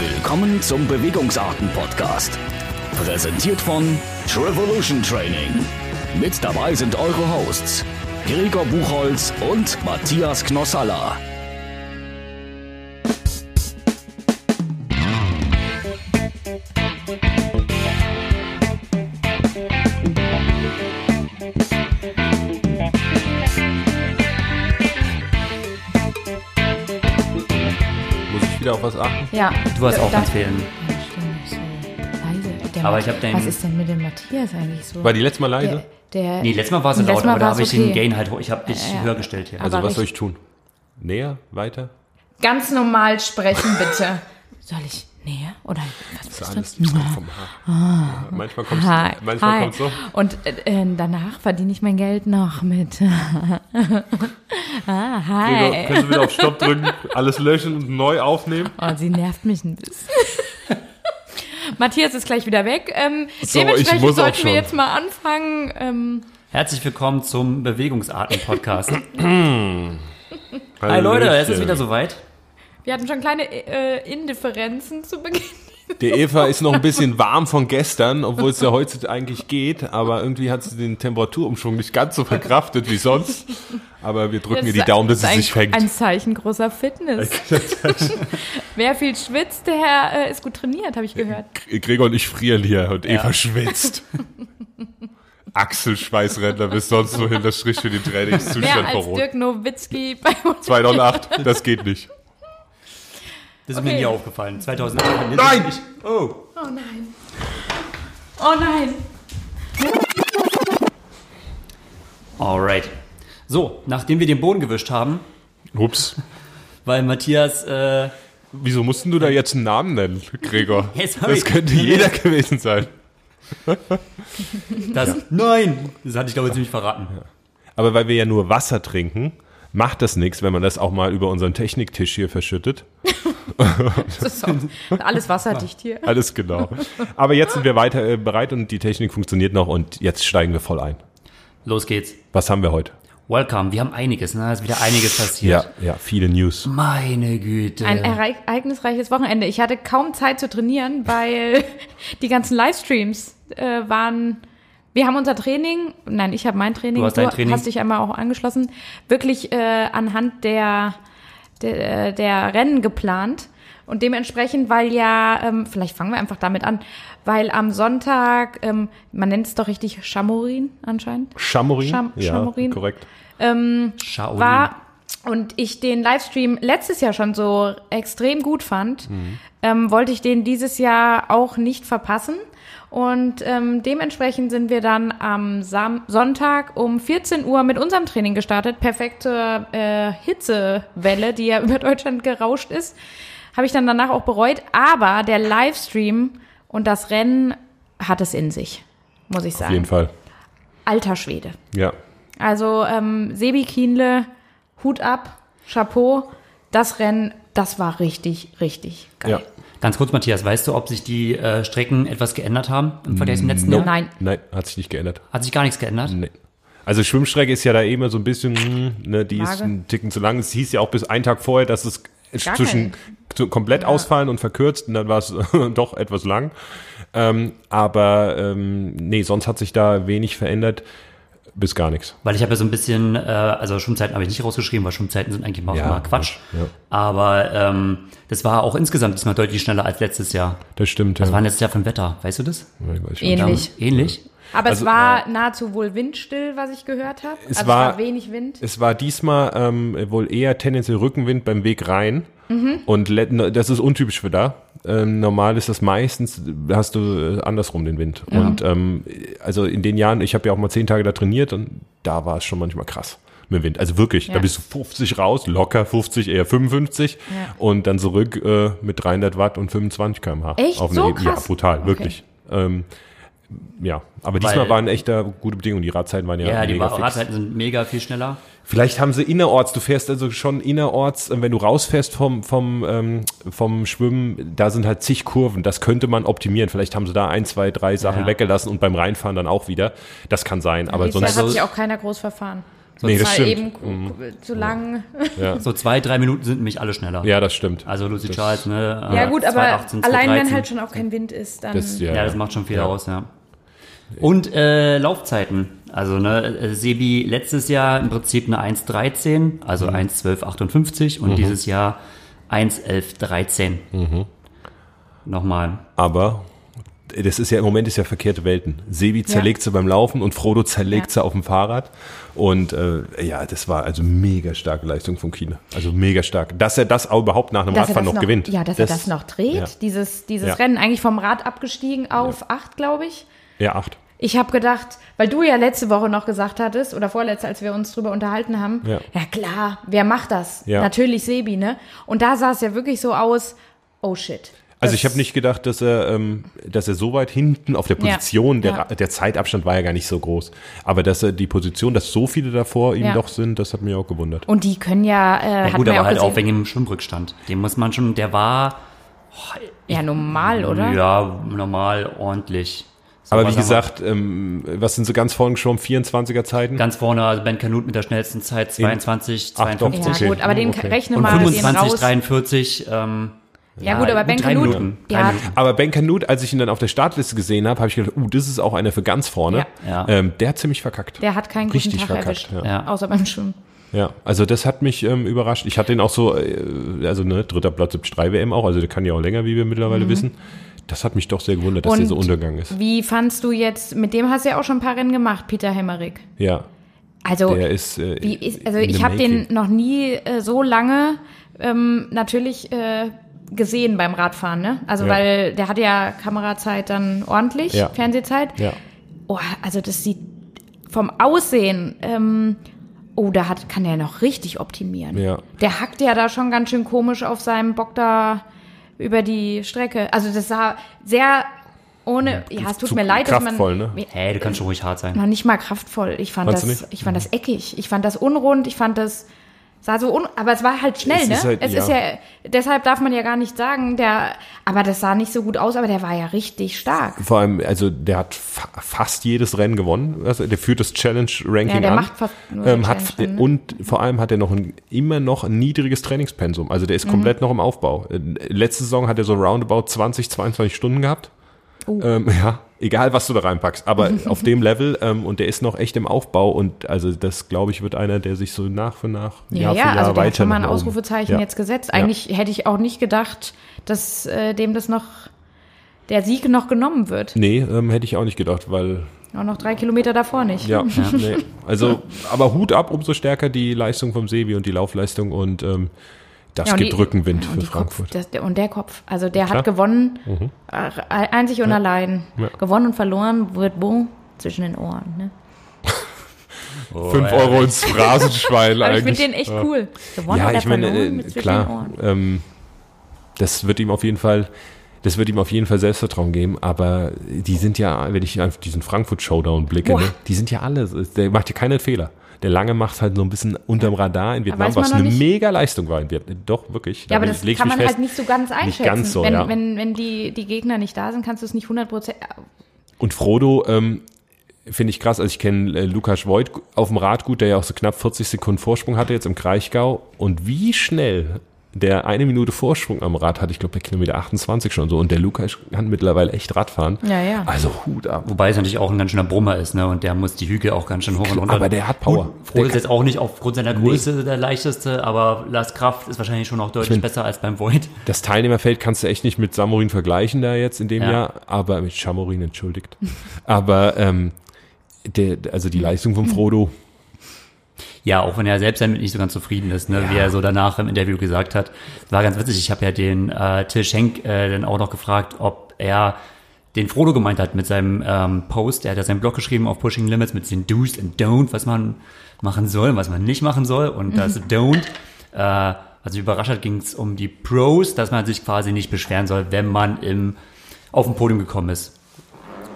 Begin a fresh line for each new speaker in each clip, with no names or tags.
Willkommen zum Bewegungsarten-Podcast. Präsentiert von Trevolution Training. Mit dabei sind eure Hosts Gregor Buchholz und Matthias Knossalla.
Ja.
Du hast auch.
Ja, stimmt, so
Aber ich hab den-
Was ist denn mit dem Matthias eigentlich so?
War die letzte Mal leise?
der, der,
Nee, letztes Mal war es laut,
Letztes Mal
aber da habe ich
okay.
den Gain halt hoch. Ich habe dich
Ja, ja.
höher gestellt hier.
also
aber
was soll ich tun? Näher? Weiter?
Ganz normal sprechen, bitte. Soll ich näher? Oder was
Das
ist
alles
das?
kommt vom Haar. Ja, manchmal kommt
Hi.
manchmal
Hi.
kommt's so.
Und äh, äh, danach verdiene ich mein Geld noch mit. ah,
Gregor,
hi.
kannst du wieder auf Stopp drücken, alles löschen und neu aufnehmen?
Oh, sie nervt mich ein bisschen. Matthias ist gleich wieder weg. Ähm,
So, ich
dementsprechend
muss auch
sollten wir jetzt mal anfangen. Ähm,
Herzlich willkommen zum Bewegungsarten-Podcast. Hi Leute, es ist wieder soweit.
Wir hatten schon kleine äh, Indifferenzen zu Beginn.
Der Eva ist noch ein bisschen warm von gestern, obwohl es ja heute eigentlich geht, aber irgendwie hat sie den Temperaturumschwung nicht ganz so verkraftet wie sonst. Aber wir drücken ihr die Daumen, dass sie sich fängt.
Ein Zeichen großer Fitness. Wer viel schwitzt, der äh, ist gut trainiert, habe ich gehört.
Gregor und ich frieren hier und Eva schwitzt. Achselschweißränder bis sonst wohin, das spricht für den
Mehr
Trainingszustand
als
voran.
Dirk Nowitzki bei uns.
2008, das geht nicht.
Das ist
Okay.
mir nie aufgefallen. 2008.
Nein!
Oh.
Oh nein. Oh nein.
Alright. So, nachdem wir den Boden gewischt haben,
Ups.
weil Matthias, äh,
Wieso mussten du da jetzt einen Namen nennen, Gregor?
Hey, sorry.
Das könnte jeder gewesen sein.
das, nein, das hatte ich glaube ich ziemlich verraten.
Aber weil wir ja nur Wasser trinken, macht das nichts, wenn man das auch mal über unseren Techniktisch hier verschüttet.
Das ist so. Alles wasserdicht hier.
Alles genau. Aber jetzt sind wir weiter äh, bereit und die Technik funktioniert noch und jetzt steigen wir voll ein.
Los geht's.
Was haben wir heute?
Welcome. Wir haben einiges, ne? Es ist wieder einiges passiert.
Ja, ja, viele News.
Meine Güte.
Ein erei- ereignisreiches Wochenende. Ich hatte kaum Zeit zu trainieren, weil die ganzen Livestreams äh, waren. Wir haben unser Training, nein, ich habe mein Training,
Du hast dein Training.
hast dich einmal auch angeschlossen, wirklich äh, anhand der, der, der Rennen geplant. Und dementsprechend, weil ja, ähm, vielleicht fangen wir einfach damit an, weil am Sonntag, ähm, man nennt es doch richtig Chamorin anscheinend,
Chamorin?
Cham-
ja,
Chamorin.
korrekt.
Shaolin.
war und ich den Livestream letztes Jahr schon so extrem gut fand, ähm, wollte ich den dieses Jahr auch nicht verpassen. Und ähm, dementsprechend sind wir dann am Sam Sonntag um 14 Uhr mit unserem Training gestartet. Perfekte äh, Hitzewelle, die ja über Deutschland gerauscht ist. Habe ich dann danach auch bereut. Aber der Livestream und das Rennen hat es in sich, muss ich
Auf
sagen.
jeden Fall.
Alter Schwede.
Ja.
Also ähm, Sebi Kienle, Hut ab, Chapeau. Das Rennen, das war richtig, richtig geil.
ja.
Ganz kurz, Matthias, weißt du, ob sich die äh, Strecken etwas geändert haben im Vergleich zum letzten Jahr?
Nein,
Nein, hat sich nicht geändert.
Hat sich gar nichts geändert?
Nee. Also Schwimmstrecke ist ja da immer so ein bisschen, hm, ne, die ist
Vage.
ein Ticken zu lang. Es hieß ja auch bis einen Tag vorher, dass es
Gar
zwischen zu- komplett ausfallen und verkürzt und dann war es doch etwas lang. Ähm, aber ähm, nee, sonst hat sich da wenig verändert, bis gar nichts.
Weil ich habe ja so ein bisschen, äh, also Schwimmzeiten habe ich nicht rausgeschrieben, weil Schwimmzeiten sind eigentlich immer,
Ja,
immer Quatsch.
ja.
Aber ähm, das war auch insgesamt diesmal deutlich schneller als letztes Jahr.
Das stimmt.
Was
ja.
war denn letztes Jahr für ein Wetter? Weißt du das?
Ich weiß schon.
Ähnlich.
Ähnlich?
Aber
Also,
es war nahezu wohl windstill, was ich gehört habe.
Es
also
war-
es war wenig Wind.
Es war diesmal ähm, wohl eher tendenziell Rückenwind beim Weg rein.
Mhm.
Und das ist untypisch für da. Ähm, normal ist das meistens, hast du äh, andersrum den Wind. Und ähm, also in den Jahren, ich habe ja auch mal zehn Tage da trainiert und da war es schon manchmal krass mit dem Wind. Also wirklich, da
Ja.
bist du 50 raus, locker 50, eher 55
Ja.
und dann zurück äh, mit 300 Watt und 25 km/h.
Echt?
Auf
So
eine Ebene. Ja,
krass?
brutal,
Okay.
wirklich. Ähm, ja, aber diesmal
Weil-
waren echter gute Bedingungen. Die Radzeiten waren ja,
Ja, die
mega fix.
Radzeiten sind mega viel schneller.
Vielleicht haben sie innerorts, du fährst also schon innerorts, äh, wenn du rausfährst vom, vom, ähm, vom Schwimmen, da sind halt zig Kurven, das könnte man optimieren. Vielleicht haben sie da ein, zwei, drei Sachen
Ja.
weggelassen und beim Reinfahren dann auch wieder. Das kann sein, aber
Dieses Jahr
sonst,
hat sich auch keiner groß verfahren.
nee, das stimmt.
eben ku- zu lang.
Ja.
So zwei, drei Minuten sind nämlich alle schneller.
ja, das stimmt.
Also Lucy Charles, ne?
Ja
äh,
gut, aber
2,18,
allein wenn
2,13.
halt schon auch kein Wind ist, dann.
Das, ja,
Ja, das macht schon viel
Ja.
aus, ja. Und äh, Laufzeiten. Also ne, äh, Sebi letztes Jahr im Prinzip eine 1,13, also
Mhm.
1,12,58 und dieses Jahr 1,11,13.
Mhm.
Nochmal.
Aber das ist ja im Moment ist ja verkehrte Welten. Sebi zerlegt sie beim Laufen und Frodo zerlegt
Ja.
sie auf dem Fahrrad. Und äh, ja, das war also mega starke Leistung von Kine. Also mega stark. Dass er das auch überhaupt nach einem
dass
Radfahren
das
noch, gewinnt.
Ja, dass er das noch dreht.
Ja,
Dieses, dieses
Ja.
Rennen eigentlich vom Rad abgestiegen auf acht, glaube ich.
Ja acht.
Ich habe gedacht, weil du ja letzte Woche noch gesagt hattest, oder vorletzte, als wir uns drüber unterhalten haben,
Ja.
ja, klar, wer macht das?
Ja.
Natürlich Sebi, ne? Und da sah es ja wirklich so aus, oh shit.
Also ich habe nicht gedacht, dass er, ähm, dass er so weit hinten auf der
Ja.
Position, der,
Ja.
der Zeitabstand war ja gar nicht so groß. Aber dass er die Position, dass so viele davor ihm
Ja.
doch sind, das hat mich auch gewundert.
Und die können ja, äh,
Ja, gut,
ja
aber
auch
halt auch wegen dem Schwimmrückstand. Den muss man schon, der war
ja, normal, oder?
ja normal ordentlich. So,
Aber wie gesagt, ähm, was sind so ganz vorne geschwommen? 24er Zeiten?
Ganz vorne, also Ben Canute mit der schnellsten Zeit 22,
Ach, doch.
52.
Ja,
Okay.
gut, aber den
Okay.
rechne
Und
mal den
25,
raus.
43. Ähm,
Ja, gut, aber Ben
drei
Canute,
Minuten,
ja.
Aber Ben Canute, als ich ihn dann auf der Startliste gesehen habe, habe ich gedacht, uh, das ist auch einer für ganz vorne.
Ja. Ja.
Ähm, der hat ziemlich verkackt.
der hat keinen guten
Richtig
Tag
verkackt,
erwischt.
ja.
Ja.
Außer beim Schwimmen.
Ja, also das hat mich ähm, überrascht. Ich hatte ihn auch so, äh, also ne, dritter Platz im 3 WM auch, also der kann ja auch länger, wie wir mittlerweile wissen. Das hat mich doch sehr gewundert, dass der so.
Und
untergegangen ist.
Wie fandst du jetzt, mit dem hast du ja auch schon ein paar Rennen gemacht, Peter Hemmerich.
Ja,
Also,
der ist. Äh,
wie ist, also ich habe den noch nie äh, so lange ähm, natürlich äh, gesehen beim Radfahren, ne? Also
Ja.
weil der hat ja Kamerazeit dann ordentlich,
Ja.
Fernsehzeit.
Ja,
Oh, also das sieht vom Aussehen, ähm, oh, da hat, kann der noch richtig optimieren.
Ja.
Der hackt ja da schon ganz schön komisch auf seinem Bock da über die Strecke. Also das sah sehr ohne, ja, es tut mir leid, dass
kraftvoll,
man
ne?
Hey, du kannst schon ruhig hart sein.
noch nicht mal kraftvoll. Ich fand
Fandst
das, ich fand das eckig. Ich fand das unrund. Ich fand das sah so un, aber es war halt schnell,
Es
ne?
ist halt-
es
ja.
ist ja, deshalb darf man ja gar nicht sagen, der, aber das sah nicht so gut aus, aber der war ja richtig stark.
vor allem, also der hat fa fast jedes Rennen gewonnen. Also der führt das Challenge-Ranking
Ja, der
an.
macht fast nur
ähm, hat,
Challenge, ne?
Und vor allem hat er noch ein, immer noch ein niedriges Trainingspensum. Also der ist komplett noch im Aufbau. Äh, Letzte Saison hat er so roundabout 20, 22 Stunden gehabt.
Oh.
Ähm, ja, egal was du da reinpackst, aber auf dem Level ähm, und der ist noch echt im Aufbau und also das glaube ich wird einer, der sich so nach für nach
Ja,
Jahr
ja,
für Jahr
also der
weiter
hat schon mal ein Ausrufezeichen
ja.
jetzt gesetzt. Eigentlich hätte ich auch nicht gedacht, dass äh, dem das noch, der Sieg noch genommen wird.
Nee, ähm, hätte ich auch nicht gedacht, weil
Auch noch drei Kilometer davor nicht.
ja, Nee. also aber Hut ab, umso stärker die Leistung vom Sebi und die Laufleistung und ähm, das
Ja,
gibt
die-
Rückenwind für Frankfurt.
Kopf, das, der, und der Kopf. Also der
Klar.
hat gewonnen, äh, einzig und allein.
Ja.
Gewonnen und verloren wird wo? Zwischen den Ohren. Ne?
Fünf Euro ins Phrasenschwein
Aber ich
eigentlich.
finde den echt cool. Gewonnen
Ja,
oder
ich meine,
verloren
äh,
mit zwischen den
klar,
Ohren.
ähm, das wird ihm auf jeden Fall, das wird ihm auf jeden Fall Selbstvertrauen geben, aber die sind ja, wenn ich auf diesen Frankfurt-Showdown blicke,
Boah.
ne, die sind ja alle, der macht ja keinen Fehler. Der Lange macht halt so ein bisschen unterm Radar in Vietnam, was eine
nicht.
mega Leistung war in Vietnam. Doch, wirklich.
Ja, aber
Da
das kann man
fest.
halt nicht so ganz einschätzen.
ganz so,
wenn,
ja.
wenn, wenn die, die Gegner nicht da sind, kannst du es nicht 100 Prozent.
Und Frodo, ähm, finde ich krass. Also ich kenne äh, Lukas Voigt auf dem Rad gut, der ja auch so knapp 40 Sekunden Vorsprung hatte jetzt im Kraichgau. Und wie schnell der eine Minute Vorsprung am Rad hat, ich glaube bei Kilometer 28 schon so. Und der Lukas kann mittlerweile echt Radfahren.
Ja, ja.
Also Hut ab.
Wobei es natürlich auch ein ganz schöner Brummer ist, ne? Und der muss die Hügel auch ganz schön hoch und runter.
Aber der hat Power.
Froh ist jetzt auch nicht aufgrund seiner Größe der leichteste, aber Lars Kraft ist wahrscheinlich schon auch deutlich
bin-
besser als beim Void.
Das Teilnehmerfeld kannst du echt nicht mit Samorin vergleichen da jetzt in dem
Ja.
Jahr, aber mit Chamorin, entschuldigt. aber ähm, der, also die Leistung von Frodo,
Ja, auch wenn er selbst damit nicht so ganz zufrieden ist, ne? wie er so danach im Interview gesagt hat. War ganz witzig. Ich habe ja den äh, Till Schenk äh, dann auch noch gefragt, ob er den Frodo gemeint hat mit seinem ähm, Post. Er hat ja seinen Blog geschrieben auf Pushing Limits mit den Do's and Don't, was man machen soll, was man nicht machen soll. Und das Don't, äh, was mich überrascht hat, ging es um die Pros, dass man sich quasi nicht beschweren soll, wenn man im, auf dem Podium gekommen ist.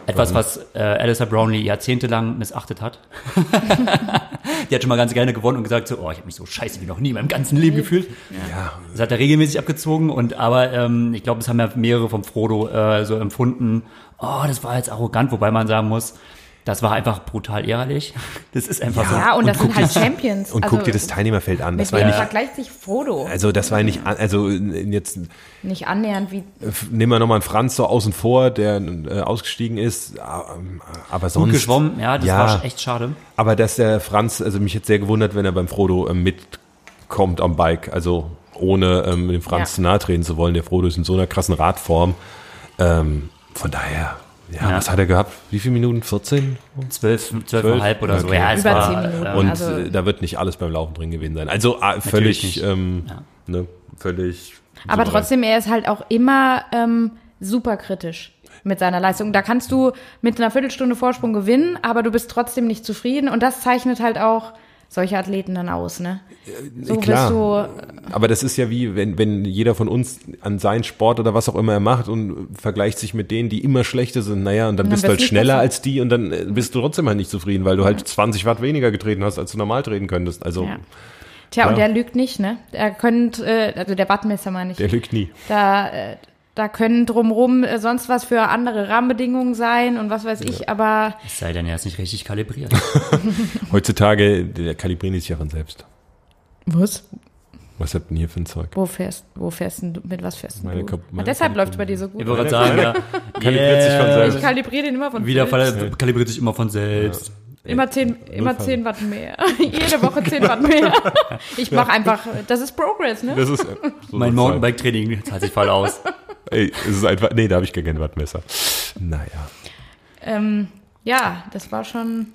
Etwas, was äh, Alistair Brownlee jahrzehntelang missachtet hat. Die hat schon mal ganz gerne gewonnen und gesagt so, oh, ich habe mich so scheiße wie noch nie in meinem ganzen Leben gefühlt.
ja,
Das hat er regelmäßig abgezogen und aber ähm, ich glaube, es haben ja mehrere vom Frodo äh, so empfunden, oh, das war jetzt arrogant, wobei man sagen muss, Das war einfach brutal ehrlich. Das ist einfach so.
Ja, und, das sind
guck
halt Champions.
Und
also,
guck dir das Teilnehmerfeld an. Das
Mit
war
wem
nicht,
vergleicht sich Frodo?
also das war nicht, also jetzt
Nicht annähernd wie
nehmen wir nochmal einen Franz so außen vor, der äh, ausgestiegen ist, ähm, aber sonst.
gut geschwommen. Ja, das
Ja.
war echt schade.
Aber dass der Franz, also mich jetzt sehr gewundert, wenn er beim Frodo ähm, mitkommt am Bike, also ohne ähm, dem Franz
Ja.
zu nahe treten zu wollen. Der Frodo ist in so einer krassen Radform. Ähm, von daher, ja,
Ja.
was hat er gehabt? Wie viele Minuten? 14?
Zwölf, zwölfeinhalb oder so.
Okay.
Ja, es
Über
war,
zehn Minuten.
äh,
Und
also-
äh, da wird nicht alles beim Laufen drin gewesen sein. Also
Natürlich
völlig, ähm,
Ja.
ne, völlig.
Aber trotzdem, er ist halt auch immer ähm, super kritisch mit seiner Leistung. Da kannst du mit einer Viertelstunde Vorsprung gewinnen, aber du bist trotzdem nicht zufrieden. Und das zeichnet halt auch solche Athleten dann aus, ne? So
Klar.
bist du.
Aber das ist ja wie, wenn, wenn jeder von uns an seinen Sport oder was auch immer er macht und vergleicht sich mit denen, die immer schlechter sind, naja, und dann
dann
bist du halt schneller als die und dann äh, bist du trotzdem halt nicht zufrieden, weil du halt 20 Watt weniger getreten hast, als du normal treten könntest. Also,
Ja. Tja, und
Ja.
der lügt nicht, ne? Er könnt, äh, also der Wattmesser meine ich.
der lügt nie.
Da, äh, da können drumrum äh, sonst was für andere Rahmenbedingungen sein und was weiß ich, aber
Es sei denn, er ist nicht richtig kalibriert.
Heutzutage, der kalibriert sich ja von selbst.
was?
Was habt ihr denn hier für ein Zeug?
Wo fährst, wo fährst du, mit was fährst
Meine
du?
Meine
Und deshalb läuft bei dir so gut.
Ich wollte gerade sagen, ja.
Kalibriert sich von
Yeah.
selbst.
Ich kalibriere den immer von
Wieder
selbst.
fall- kalibriert sich immer von selbst.
Immer 10, immer
Fall.
10 Watt mehr. Jede Woche 10 Watt mehr. Ich mache einfach, das ist Progress, ne?
Das ist, äh, so
Mein Mountainbike-Training zahlt sich voll aus.
Ey, es ist einfach, nee, da habe ich gar kein Wattmesser. Naja.
Ähm, ja, das war schon.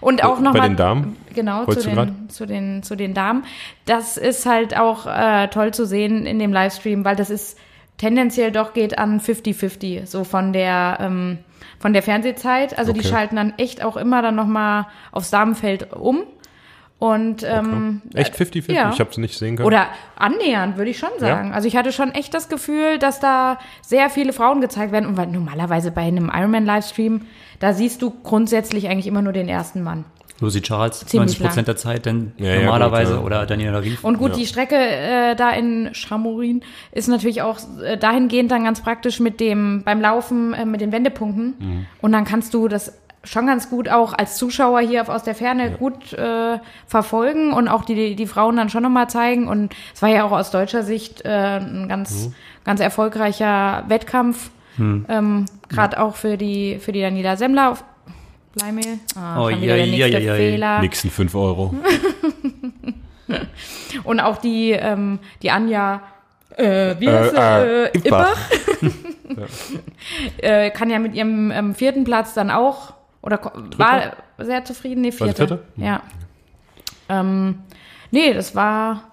Und auch nochmal.
Bei den Damen?
Genau, zu den, zu, den, zu den Damen. Das ist halt auch äh, toll zu sehen in dem Livestream, weil das ist tendenziell doch geht an 50-50, so von der, ähm, von der Fernsehzeit. Also die
Okay.
schalten dann echt auch immer dann nochmal aufs Damenfeld um. Und ähm,
Echt 50-50?
Ja.
Ich habe es nicht sehen können.
Oder annähernd, würde ich schon sagen. Also ich hatte schon echt das Gefühl, dass da sehr viele Frauen gezeigt werden. Und weil normalerweise bei einem Ironman-Livestream, da siehst du grundsätzlich eigentlich immer nur den ersten Mann.
Lucy Charles,
Ziemlich
90 Prozent der Zeit dann
Ja, ja,
normalerweise
gut, ja.
oder Daniela Rief.
Und gut, die Strecke äh, da in Chamorin ist natürlich auch äh, dahingehend dann ganz praktisch mit dem, beim Laufen, äh, mit den Wendepunkten.
Mhm.
Und dann kannst du das schon ganz gut auch als Zuschauer hier auf- aus der Ferne gut äh, verfolgen und auch die, die Frauen dann schon nochmal zeigen. Und es war ja auch aus deutscher Sicht äh, ein ganz,
Mhm.
ganz erfolgreicher Wettkampf. Ähm, Gerade auch für die, für die Daniela Semmler auf Bleimehl. Ah,
Oh, ja, ja, ja, ja.
Fehler.
Nixen 5 Euro.
Und auch die, ähm, die Anja, äh, wie heißt sie?
äh,
Äh,
Ippach.
Äh, kann ja mit ihrem ähm, vierten Platz dann auch, oder ko- war sehr zufrieden, nee,
War
vierte.
vierte?
Ja. Ähm, nee, das war,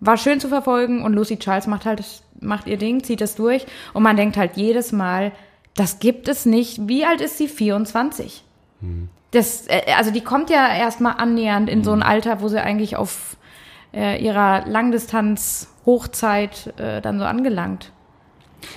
war schön zu verfolgen und Lucy Charles macht halt, macht ihr Ding, zieht das durch und man denkt halt jedes Mal, das gibt es nicht. Wie alt ist sie? 24. Das, äh, also die kommt ja erstmal annähernd in so ein Alter, wo sie eigentlich auf äh, ihrer Langdistanz-Hochzeit äh, dann so angelangt.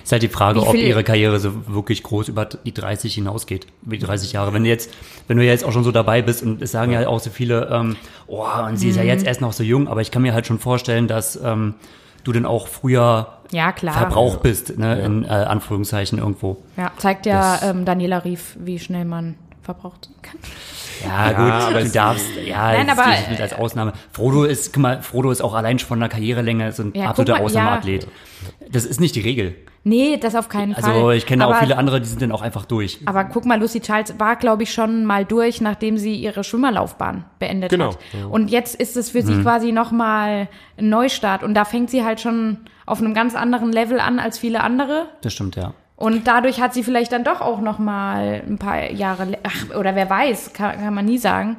Ist halt die Frage, ob ihre Karriere so wirklich groß über die 30 hinausgeht, über die 30 Jahre. Wenn du jetzt, wenn du jetzt auch schon so dabei bist und es sagen ja auch so viele, ähm, oh, und sie ist
Mhm.
ja jetzt erst noch so jung, aber ich kann mir halt schon vorstellen, dass ähm, du dann auch früher
Ja, klar.
verbraucht bist, ne, in äh, Anführungszeichen irgendwo.
Ja, zeigt ja ähm, Daniela Rief, wie schnell man verbraucht kann.
Ja,
aber
gut, du
es-
darfst, ja,
Nein,
das
aber,
mit als Ausnahme. Frodo ist, guck mal, Frodo ist auch allein schon von der Karrierelänge so ein
Ja,
absoluter
mal, ja.
Ausnahmeathlet. Das ist nicht die Regel.
Nee, das auf keinen Fall.
Also ich kenne
aber,
auch viele andere, die sind dann auch einfach durch.
Aber guck mal, Lucy Charles war, glaube ich, schon mal durch, nachdem sie ihre Schwimmerlaufbahn beendet
Genau,
hat. Und jetzt ist es für sie quasi nochmal ein Neustart. Und da fängt sie halt schon auf einem ganz anderen Level an als viele andere.
Das stimmt, ja.
Und dadurch hat sie vielleicht dann doch auch noch mal ein paar Jahre, ach, oder wer weiß, kann, kann man nie sagen.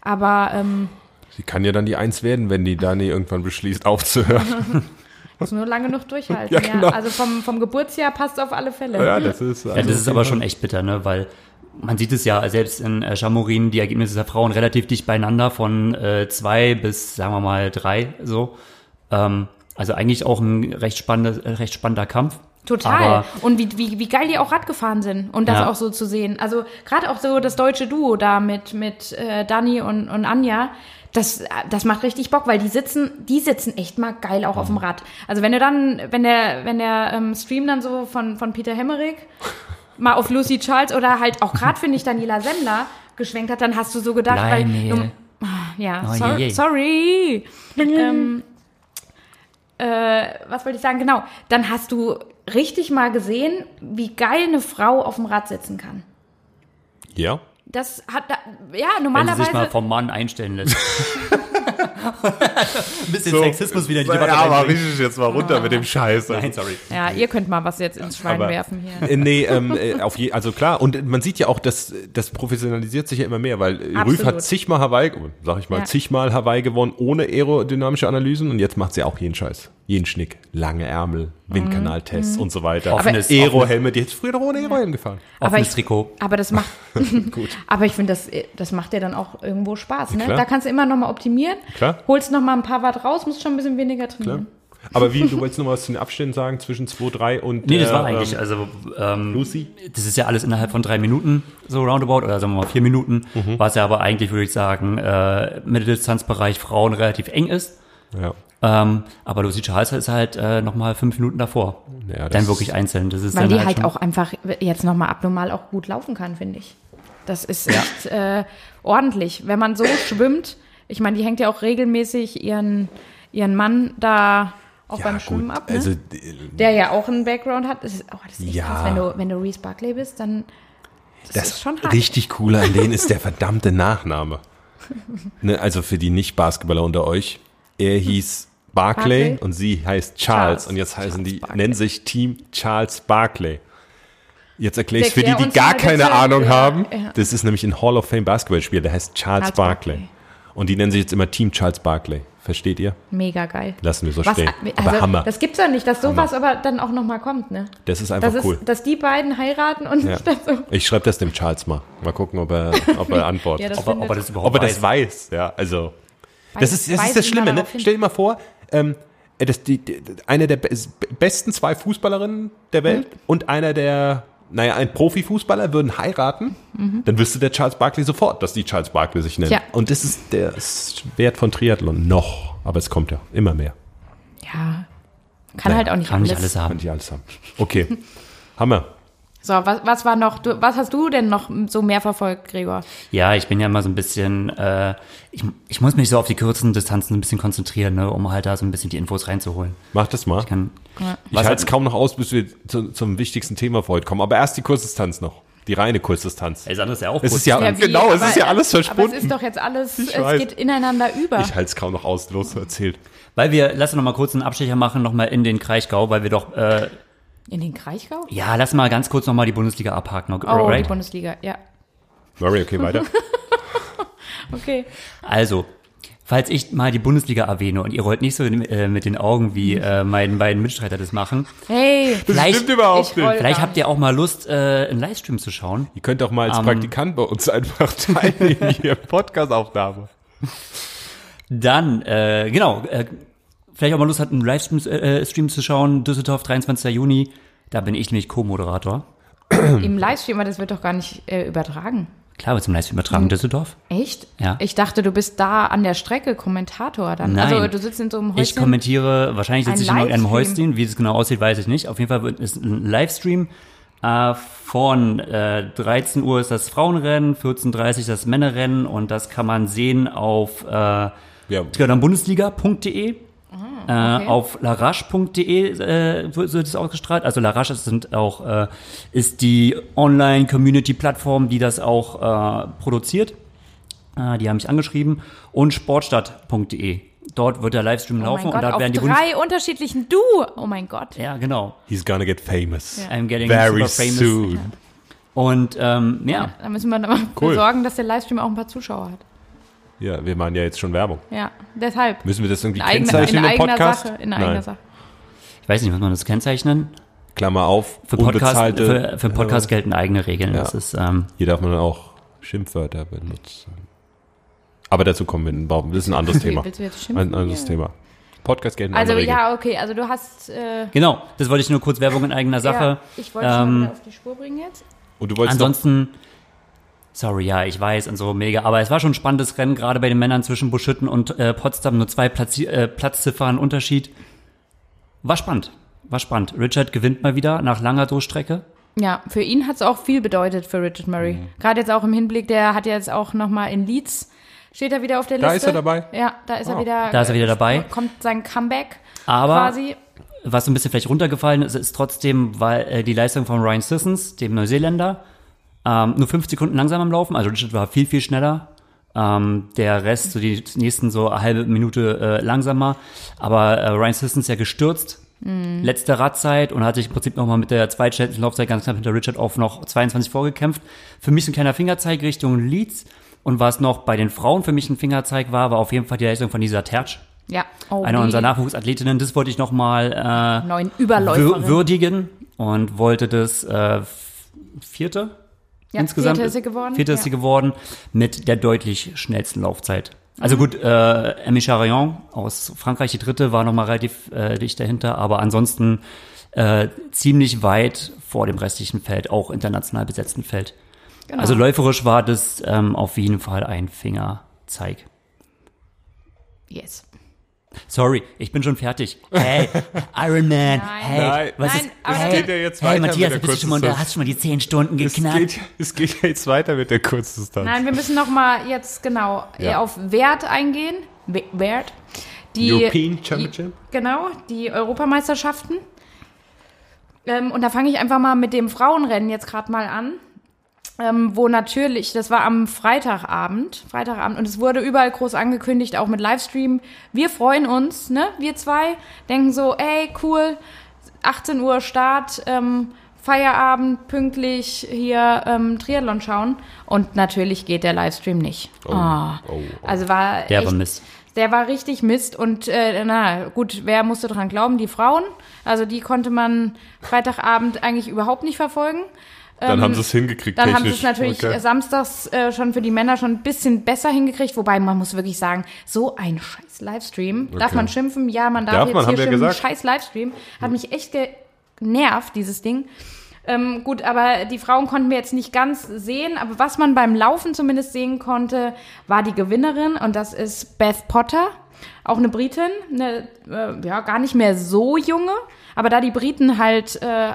Aber ähm,
Sie kann ja dann die Eins werden, wenn die Dani irgendwann beschließt, aufzuhören.
muss nur lange noch durchhalten.
Ja,
ja,
genau.
Also vom, vom Geburtsjahr passt auf alle Fälle.
ja, das ist.
Ja, das ist aber schon echt bitter, ne? Weil man sieht es ja selbst in äh, Chamorin, die Ergebnisse der Frauen relativ dicht beieinander von äh, zwei bis, sagen wir mal, drei so. Ähm, also eigentlich auch ein recht, spannender, äh, recht spannender Kampf.
Total.
Aber
und wie, wie, wie geil die auch Rad gefahren sind und das
Ja.
auch so zu sehen. Also gerade auch so das deutsche Duo da mit, mit äh, Dani und, und Anja, das, das macht richtig Bock, weil die sitzen, die sitzen echt mal geil auch auf dem Rad. Also wenn du dann, wenn der, wenn der ähm, Stream dann so von, von Peter Hemmerich mal auf Lucy Charles oder halt auch gerade, finde ich, Daniela Semmler geschwenkt hat, dann hast du so gedacht, weil,
Daniel.
nun- ja,
Oh,
sor
je, je.
sorry. ähm, äh, was wollte ich sagen? Genau, dann hast du richtig mal gesehen, wie geil eine Frau auf dem Rad sitzen kann.
Ja.
Das hat, da- ja,
Wenn sie
normalerweise.
sich mal vom Mann einstellen lässt. Ein bisschen
So.
Sexismus wieder in die Debatte
Ja, aber richtig jetzt mal runter mit dem Scheiß. Also.
Nein, sorry.
ja, ihr könnt mal was jetzt ins Schwein
Aber-
werfen hier.
Äh, Nee, ähm, äh, auf je, also klar. Und man sieht ja auch, dass das professionalisiert sich ja immer mehr, weil äh, Rüff
Absolut.
hat zigmal Hawaii, sag ich mal,
Ja.
zigmal Hawaii gewonnen ohne aerodynamische Analysen und jetzt macht sie auch jeden Scheiß. Jeden Schnick. Lange Ärmel,
Mhm.
Windkanaltests und so weiter.
Offenes-
Aerohelme, die hätte früher doch ohne Aerohelm gefahren.
Aber
Offenes
ich-
Trikot.
Aber das macht, aber ich finde, das, das macht dir dann auch irgendwo Spaß, ne?
klar.
Da kannst du immer noch mal optimieren.
Klar.
Holst noch mal ein paar Watt raus, musst schon ein bisschen weniger trainieren.
Aber wie, du wolltest noch was zu den Abständen sagen zwischen 2, 3 und
Nee, das
äh,
war eigentlich,
ähm,
also ähm,
Lucy?
das ist ja alles innerhalb von drei Minuten, so roundabout, oder sagen wir mal vier Minuten,
Mhm.
was ja aber eigentlich, würde ich sagen, äh, Mitteldistanzbereich Frauen relativ eng ist.
Ja.
Ähm, aber Lucy Charles ist halt äh, nochmal fünf Minuten davor.
Ja,
dann wirklich einzeln. Das ist
Weil die halt
schon-
auch einfach jetzt noch mal abnormal auch gut laufen kann, finde ich. Das ist echt äh, ordentlich. Wenn man so schwimmt, ich meine, die hängt ja auch regelmäßig ihren, ihren Mann da auch
Ja,
beim
gut.
Schwimmen ab, ne?
Also,
der ja auch einen Background hat. Das ist, oh, das ist echt
Ja.
krass. Wenn du, wenn du Reese Barclay bist, dann das,
das
ist schon hart.
richtig coole an denen ist der verdammte Nachname. Ne, also für die Nicht-Basketballer unter euch. Er hieß Barclay,
Barclay?
und sie heißt Charles.
Charles.
Und jetzt heißen die,
Barclay.
nennen sich Team Charles Barclay. Jetzt erkläre ich für die, die gar keine
bitte,
Ahnung haben.
ja.
Das ist nämlich ein Hall of Fame Basketballspieler, der heißt Charles,
Charles
Barclay.
Barkley.
Und die nennen sich jetzt immer Team Charles Barclay. Versteht ihr?
Mega geil.
Lassen wir so
Was,
stehen.
also,
Aber Hammer.
Das gibt's doch nicht, dass sowas aber dann auch noch mal kommt, ne?
Das ist einfach
Das ist,
cool.
dass die beiden heiraten und
Ja.
nicht das so.
Ich schreibe das dem Charles mal. Mal gucken, ob er, ob er antwortet.
Ja,
ob, er, ob er das überhaupt
ob er das
weiß.
weiß, ja, also.
Weiß-
Das ist, das ist das Schlimme, ne? Stell dir mal vor, ähm, das, die, die, eine der be besten zwei Fußballerinnen der Welt
Mhm.
und einer der, naja, ein Profifußballer würden heiraten, dann wüsste der Charles Barkley sofort, dass die Charles Barkley sich nennen.
Mhm. Ja.
Und das ist der Wert von Triathlon noch, aber es kommt ja immer mehr.
Ja. Kann
Naja,
halt auch nicht
Kann
alles.
nicht alles haben.
Kann ich alles haben. Okay. Hammer.
So, was, was war noch, du, was hast du denn noch so mehr verfolgt, Gregor?
Ja, ich bin ja immer so ein bisschen, äh, ich, ich muss mich so auf die kürzesten Distanzen ein bisschen konzentrieren, ne, um halt da so ein bisschen die Infos reinzuholen.
Mach das mal.
Ich kann,
Ich
Was
halte
halt-
es kaum noch aus, bis wir zu, zum wichtigsten Thema für heute kommen. Aber erst die Kurzdistanz noch. Die reine Kurzdistanz.
Ey, Sandra ist ja auch
Es ist ja,
Ja, wie?
genau, es
Aber-
ist ja alles
Aber es ist doch jetzt alles,
Ich
es
weiß.
geht ineinander über.
ich halte es kaum noch aus, los erzählt.
Weil wir, lass uns noch mal kurz einen Abstecher machen, noch mal in den Kraichgau, weil wir doch, äh,
In den Kraichgau?
ja, lass mal ganz kurz noch mal die Bundesliga abhaken,
Oh,
right?
die Bundesliga, ja.
Murray, okay, weiter.
Okay.
Also, falls ich mal die Bundesliga erwähne und ihr rollt nicht so äh, mit den Augen, wie äh, meine beiden Mitstreiter das machen,
Hey,
vielleicht,
stimmt überhaupt
ich
nicht.
vielleicht habt ihr auch mal Lust, äh, einen Livestream zu schauen.
Ihr könnt auch mal als
Ähm.
Praktikant bei uns einfach teilnehmen hier Podcast-Aufnahme.
Dann, äh, genau, äh, vielleicht auch mal Lust hat, einen Livestream äh, Stream zu schauen, Düsseldorf, 23. Juni. Da bin ich nämlich Co-Moderator.
Im Livestream, aber das wird doch gar nicht äh, übertragen.
Klar, wird zum Livestream übertragen, Düsseldorf.
Echt?
Ja.
Ich dachte, du bist da an der Strecke Kommentator dann.
Nein.
Also du sitzt in so einem
Ich
Häuschen.
kommentiere, wahrscheinlich sitze ich in irgendeinem
Livestream.
Häuschen. Wie es genau aussieht, weiß ich nicht. Auf jeden Fall wird es ein Livestream. Äh, von äh, 13 Uhr ist das Frauenrennen, 14.30 Uhr das Männerrennen und das kann man sehen auf äh,
Ja,
triathlonbundesliga.de.
Ah, okay.
Äh, auf larache.de äh, wird wird es ausgestrahlt. Also Larache sind auch äh, ist die Online-Community-Plattform, die das auch äh, produziert. Äh, die haben mich angeschrieben und sportstadt.de. Dort wird der Livestream
oh
laufen und
Gott,
dort
auf
werden die Bundes
drei unterschiedlichen Du. Oh mein Gott.
ja genau.
he's gonna get famous.
I'm getting
Very
super famous.
soon.
Und ähm, ja,
Da müssen wir dann mal
Cool.
sorgen, dass der Livestream auch ein paar Zuschauer hat.
Ja, wir machen ja jetzt schon Werbung.
Ja, deshalb.
Müssen wir das irgendwie
In eigener,
kennzeichnen
in
im
eigener
Podcast?
Sache. In eigener
Nein.
Sache.
ich weiß nicht, muss man das kennzeichnen?
Klammer auf,
Für Podcast,
unbezahlte.
für, für Podcast gelten eigene Regeln.
Ja.
Das ist ähm,
Hier darf man auch Schimpfwörter benutzen. Aber dazu kommen wir in den Baum. Das ist ein anderes Thema.
Willst du jetzt schimpfen?
Ein anderes
Ja.
Thema. Podcast gelten
Also
andere Regeln.
ja, okay. Also du hast. Äh,
genau. Das wollte ich nur kurz Werbung in eigener Sache.
Ja, ich wollte es
Ähm,
auf die Spur bringen jetzt.
Und du wolltest noch,
Ansonsten, sorry, ja, ich weiß und so mega, aber es war schon ein spannendes Rennen, gerade bei den Männern zwischen Buschütten und äh, Potsdam, nur zwei Platz, äh, Platzziffern Unterschied. War spannend, war spannend. Richard gewinnt mal wieder nach langer Durchstrecke.
Ja, für ihn hat es auch viel bedeutet für Richard Murray.
Mhm.
Gerade jetzt auch im Hinblick, der hat jetzt auch nochmal in Leeds, steht er wieder auf der
Da
Liste.
ist er dabei?
Ja, da ist er
Oh.
wieder.
Da ist er wieder dabei.
Kommt sein Comeback
Aber
quasi.
was so ein bisschen vielleicht runtergefallen ist, ist trotzdem, weil äh, die Leistung von Ryan Sissons, dem Neuseeländer, ähm, nur fünf Sekunden langsam am Laufen. Also Richard war viel, viel schneller. Ähm, der Rest, so die nächsten so eine halbe Minute äh, langsamer. Aber äh, Ryan Sissons ja gestürzt. Letzte Radzeit und hat sich im Prinzip nochmal mit der zweitschnellsten Laufzeit ganz knapp hinter Richard auf noch 22 vorgekämpft. Für mich so ein kleiner Fingerzeig Richtung Leeds. Und was noch bei den Frauen für mich ein Fingerzeig war, war auf jeden Fall die Leistung von Lisa Tertsch.
Ja, oh,
Einer
die
unserer Nachwuchsathletinnen, das wollte ich nochmal äh,
neuen Überläuferin.
würdigen und wollte das äh, vierte
Ja,
insgesamt.
vierte ist sie geworden,
Vierte ist
ja.
sie geworden mit der deutlich schnellsten Laufzeit.
Mhm.
Also gut, äh, Amy Charion aus Frankreich, die dritte, war nochmal relativ äh, dicht dahinter, aber ansonsten äh, ziemlich weit vor dem restlichen Feld, auch international besetzten Feld.
Genau.
Also läuferisch war das ähm, auf jeden Fall ein Fingerzeig.
yes.
Sorry, ich bin schon fertig. Hey, Iron Man.
Nein.
Hey,
Nein,
was
Nein,
ist?
aber
hey,
es geht
ja jetzt
hey,
weiter
Matthias,
mit der
bist du schon mal,
Kurzdistanz.
hast du schon mal die zehn Stunden
Es
geknackt.
geht, es geht ja jetzt weiter mit der Kurzdistanz.
Nein, wir müssen noch mal jetzt genau
Ja.
auf Wert eingehen. We- Wert. Die,
European Championship?
Die, genau, die Europameisterschaften. Ähm, und da fange ich einfach mal mit dem Frauenrennen jetzt gerade mal an. Ähm, wo natürlich, das war am Freitagabend, Freitagabend, und es wurde überall groß angekündigt, auch mit Livestream. Wir freuen uns, ne? Wir zwei denken so, ey, cool, 18 Uhr Start, ähm, Feierabend, pünktlich hier ähm, Triathlon schauen. Und natürlich geht der Livestream nicht.
Oh,
Ah.
oh, oh.
Also war
Der
echt,
war Mist.
Der war richtig Mist und äh, na gut, wer musste dran glauben? Die Frauen. Also die konnte man Freitagabend eigentlich überhaupt nicht verfolgen.
Dann haben sie es hingekriegt
Dann haben sie
technisch.
es natürlich
Okay.
äh, samstags äh, schon für die Männer schon ein bisschen besser hingekriegt, wobei man muss wirklich sagen, so ein scheiß Livestream. Darf
Okay.
man schimpfen? Ja, man darf,
Darf
jetzt
man,
hier schimpfen.
gesagt.
Scheiß Livestream. Hat mich echt genervt, dieses Ding. Ähm, gut, aber die Frauen konnten wir jetzt nicht ganz sehen, aber was man beim Laufen zumindest sehen konnte, war die Gewinnerin und das ist Beth Potter, auch eine Britin, eine, äh, ja, gar nicht mehr so junge, aber da die Briten halt äh,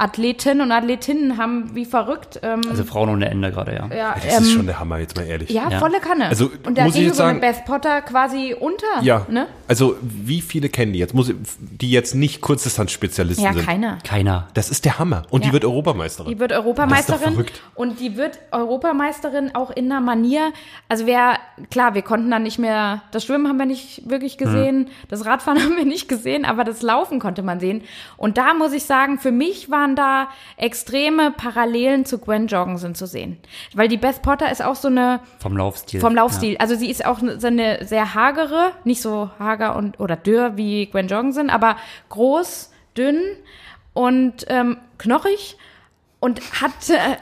Athletinnen und Athletinnen haben wie verrückt. Ähm,
Also Frauen ohne Ende gerade, ja.
ja,
Das ist
ähm,
schon der Hammer, jetzt mal ehrlich.
ja,
Ja.
volle Kanne.
Also,
und da
muss ich jetzt sagen-
Beth Potter quasi unter.
Ja,
Ne?
also wie viele kennen die jetzt, muss ich, die jetzt nicht Kurzdistanzspezialisten
Ja,
sind?
keiner.
Keiner.
Das ist der Hammer. Und
Ja.
die wird Europameisterin.
Die wird
Das ist
Europameisterin
doch verrückt.
und die wird Europameisterin auch in einer Manier. Also wer, klar, wir konnten dann nicht mehr, das Schwimmen haben wir nicht wirklich gesehen, das Radfahren haben wir nicht gesehen, aber das Laufen konnte man sehen. Und da muss ich sagen, für mich waren da extreme Parallelen zu Gwen Jorgensen zu sehen. Weil die Beth Potter ist auch so eine,
Vom Laufstil.
vom Laufstil. Also sie ist auch so eine sehr hagere, nicht so hager und oder dürr wie Gwen Jorgensen, aber groß, dünn und ähm, knochig und hat äh,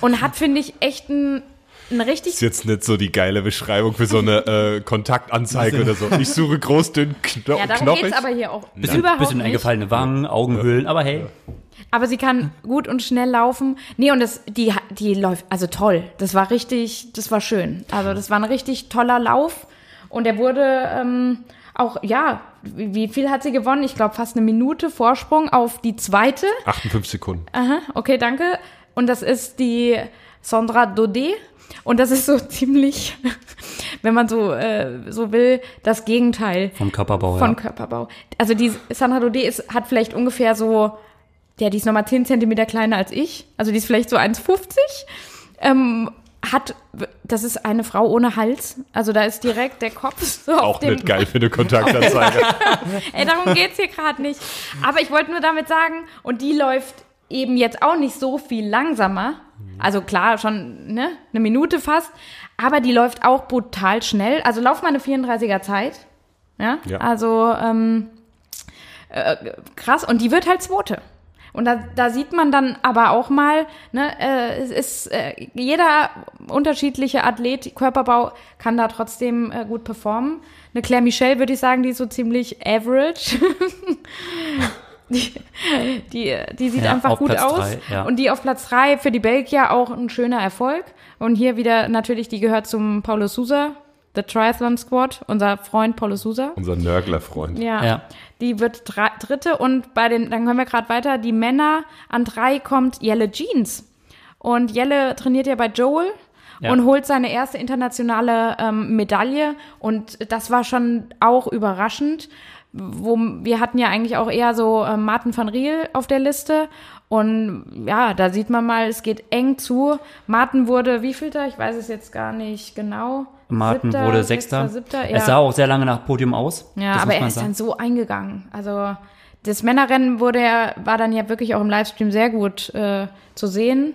und hat finde ich echt ein, ein richtig
ist jetzt nicht so die geile Beschreibung für so eine äh, Kontaktanzeige oder so. Ich suche groß, dünn, kno
ja, darum
knochig.
geht's aber hier auch
bisschen,
überhaupt
bisschen
nicht.
eingefallene Wangen, Augenhöhlen, aber hey.
Aber sie kann gut und schnell laufen. Nee, und das, die, die läuft, also toll. Das war richtig, das war schön. Also das war ein richtig toller Lauf. Und er wurde ähm, auch, ja, wie, viel hat sie gewonnen? Ich glaube fast eine Minute Vorsprung auf die zweite.
58 Sekunden.
Aha, okay, danke. Und das ist die Sandra Daudet. Und das ist so ziemlich, wenn man so, äh, so will, das Gegenteil
Vom Körperbau,
von
ja.
Körperbau. Also die Sandra Daudet ist, hat vielleicht ungefähr so, ja, die ist nochmal 10 Zentimeter kleiner als ich. Also die ist vielleicht so 1,50. Ähm, hat, das ist eine Frau ohne Hals. Also da ist direkt der Kopf so auf
Auch
dem,
nicht geil für eine Kontaktanzeige.
Ey, darum geht's hier gerade nicht. Aber ich wollte nur damit sagen, und die läuft eben jetzt auch nicht so viel langsamer. Also klar, schon ne, eine Minute fast. Aber die läuft auch brutal schnell. Also lauf mal eine 34er Zeit. Ja,
Ja.
also ähm, äh, krass. Und die wird halt Zweite. Und da, da sieht man dann aber auch mal, ne, äh, es ist äh, jeder unterschiedliche Athlet, Körperbau kann da trotzdem äh, gut performen. Eine Claire Michel würde ich sagen, die ist so ziemlich average. die, die, die sieht
Ja,
einfach gut
Platz
aus.
drei, ja.
Und die auf Platz drei für die Belgier auch ein schöner Erfolg. Und hier wieder natürlich, die gehört zum Paulo Sousa The Triathlon Squad, unser Freund Paulo Sousa.
Unser Nörgler-Freund.
Ja,
Ja.
Die wird dritte und bei den, dann können wir gerade weiter, die Männer an drei kommt Jelle Jeans. Und Jelle trainiert ja bei Joel
Ja.
und holt seine erste internationale ähm, Medaille und das war schon auch überraschend. Wo, wir hatten ja eigentlich auch eher so ähm, Martin van Riel auf der Liste und ja, da sieht man mal, es geht eng zu. Martin wurde wievielter? Ich weiß es jetzt gar nicht genau.
Martin
Siebter,
wurde Sechster.
Siebter, ja.
Es sah auch sehr lange nach Podium aus.
Ja, aber er ist
sagen.
dann so eingegangen. Also das Männerrennen wurde ja, war dann ja wirklich auch im Livestream sehr gut äh, zu sehen.